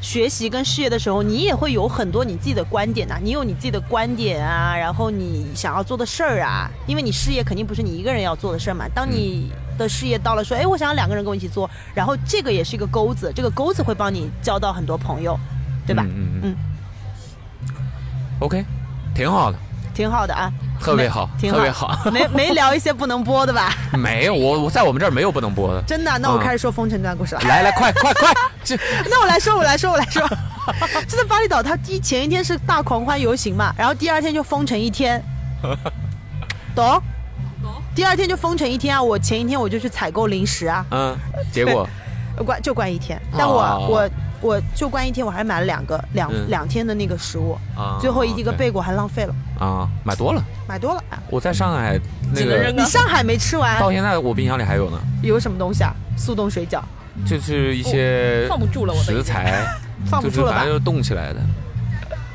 学习跟事业的时候，你也会有很多你自己的观点呐、你有你自己的观点啊，然后你想要做的事儿啊，因为你事业肯定不是你一个人要做的事儿嘛。当你的事业到了说，哎，我想要两个人跟我一起做，然后这个也是一个钩子，这个钩子会帮你交到很多朋友，对吧？嗯嗯嗯 OK，挺好的，挺好的啊，特别好，挺特别好。没没聊一些不能播的吧？没有，我我在我们这儿没有不能播的。真的，那我嗯开始说封城这段故事了。来来，快快快！这那我来说，我来说，我来说。就在巴厘岛，它第前一天是大狂欢游行嘛，然后第二天就封城一天，懂？第二天就封城一天啊！我前一天我就去采购零食啊，嗯，结果关就关一天，但我、哦我我就关一天，我还买了两个两、嗯两天的那个食物，啊，最后一个贝果还浪费了，啊，买多了。买多了。啊我在上海那个只能扔你上海没吃完，到现在我冰箱里还有呢，有什么东西啊？速冻水饺，就是一些放不住了我都已经食材，放不住了 吧就是反正？就冻起来的。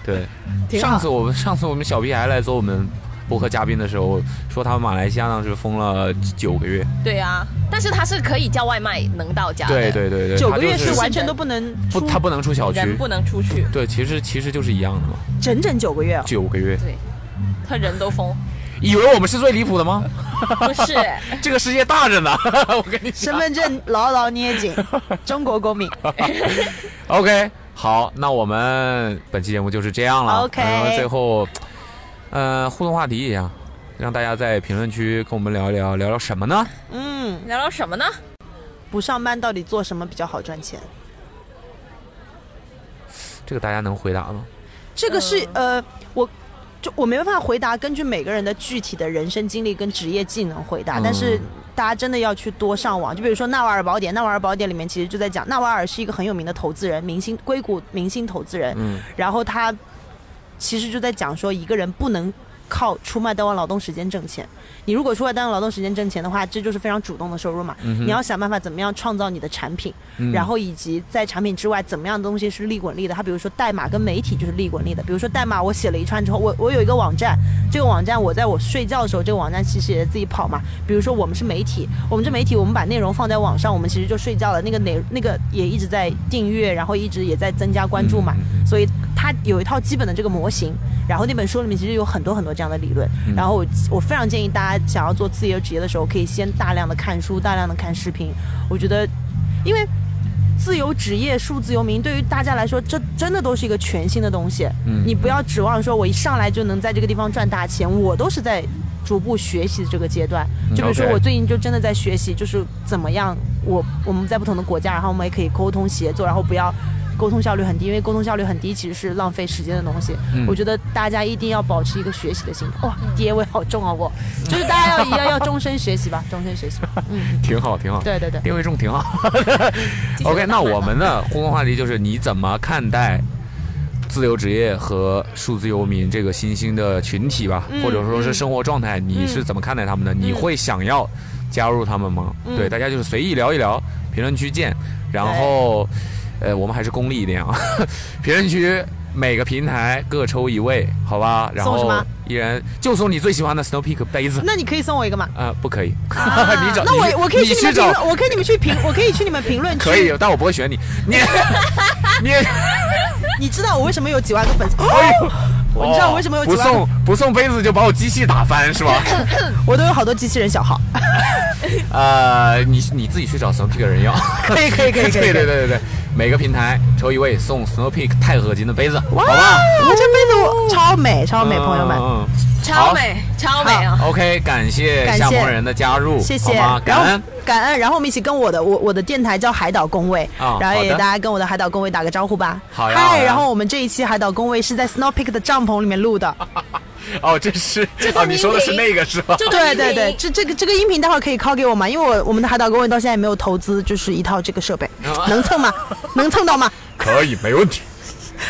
对，挺好上次我们上次我们小屁孩来做我们播客嘉宾的时候，说他们马来西亚当时封了九个月。对啊，但是他是可以叫外卖能到家的，对对对对，九个月是完全都不能不，他不能出小区。人不能出去，对，其实其实就是一样的嘛，整整九个月哦。九个月。对，他人都疯，以为我们是最离谱的吗？不是，这个世界大着呢，我跟你讲。身份证牢牢捏紧，中国公民。OK，好，那我们本期节目就是这样了。OK 然后最后，呃，互动话题一样，让大家在评论区跟我们聊一聊，聊聊什么呢？嗯，聊聊什么呢？不上班到底做什么比较好赚钱？这个大家能回答吗？这个是、呃，我就我没办法回答，根据每个人的具体的人生经历跟职业技能回答，嗯但是大家真的要去多上网，就比如说《纳瓦尔宝典》，《纳瓦尔宝典》里面其实就在讲，纳瓦尔是一个很有名的投资人，明星硅谷明星投资人，嗯然后他其实就在讲说，一个人不能靠出卖单位劳动时间挣钱。你如果出来单位劳动时间挣钱的话，这就是非常主动的收入嘛。嗯你要想办法怎么样创造你的产品，嗯然后以及在产品之外怎么样的东西是利滚利的。它比如说代码跟媒体就是利滚利的。比如说代码我写了一串之后，我我有一个网站，这个网站我在我睡觉的时候，这个网站其实也自己跑嘛。比如说我们是媒体，我们这媒体我们把内容放在网上，我们其实就睡觉了，那个哪那个也一直在订阅，然后一直也在增加关注嘛。所以它有一套基本的这个模型，然后那本书里面其实有很多很多这样的理论。嗯然后我我非常建议大家想要做自由职业的时候，可以先大量的看书，大量的看视频。我觉得，因为自由职业、数字游民对于大家来说，这真的都是一个全新的东西。嗯你不要指望说我一上来就能在这个地方赚大钱，我都是在逐步学习的这个阶段。就比如说我最近就真的在学习，就是怎么样我我们在不同的国家，然后我们也可以沟通协作，然后不要。沟通效率很低，因为沟通效率很低其实是浪费时间的东西。嗯我觉得大家一定要保持一个学习的心态。哇，爹味好重啊！我就是大家要要要终身学习吧，终身学习。嗯，挺好，挺好。对对对。定位重挺好。OK，那我们的互动话题就是你怎么看待自由职业和数字游民这个新兴的群体吧，嗯或者说是嗯生活状态，你是怎么看待他们的？你会想要加入他们吗？嗯对，大家就是随意聊一聊，评论区见。然后，呃，我们还是功利一点啊，评论区。每个平台各抽一位，好吧？然后一人就送你最喜欢的 Snow Peak 杯子。那你可以送我一个吗？呃，不可以，啊 你找那我我可以去你们评论，我可以你们去评，我可以去你们评论区。可以，但我不会选你。你 你，你知道我为什么有几万个粉丝？哎呦，我你知道我为什么有不几万个送不送杯子就把我机器打翻是吧？我都有好多机器人小号。呃，你你自己去找 Snow Peak 人要。可以可以可以可以。对对对对对，每个平台抽一位送 Snow Peak 钛合金的杯子，好哇，吧？这杯子我超美超美，朋友们。嗯，超美，超美啊！OK，感谢感谢夏末人的加入，谢谢，感恩。感恩，然后我们一起跟我的我我的电台叫海岛工位，啊然后也大家跟我的海岛工位打个招呼吧。嗨，好呀嗨然后我们这一期海岛工位是在 Snow Peak 的帐篷里面录的。哦，这是哦，你说的是那个是吧？对对对，这这个这个音频待会儿可以拷给我吗？因为我我们的海岛工位到现在也没有投资，就是一套这个设备，能蹭吗？能蹭到吗？可以，没问题。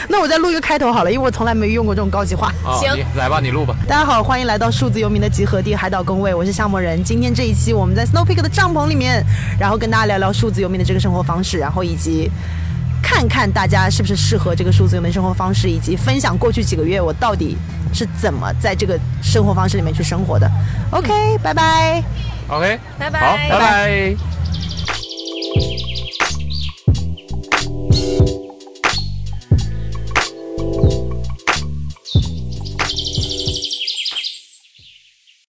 那我再录一个开头好了，因为我从来没用过这种高级话。啊，行来吧，你录吧。大家好，欢迎来到数字游民的集合地海岛工位，我是夏末人。今天这一期我们在 Snow Peak 的帐篷里面，然后跟大家聊聊数字游民的这个生活方式，然后以及看看大家是不是适合这个数字游民生活方式，以及分享过去几个月我到底是怎么在这个生活方式里面去生活的。OK，拜拜。OK，拜拜。好，拜拜。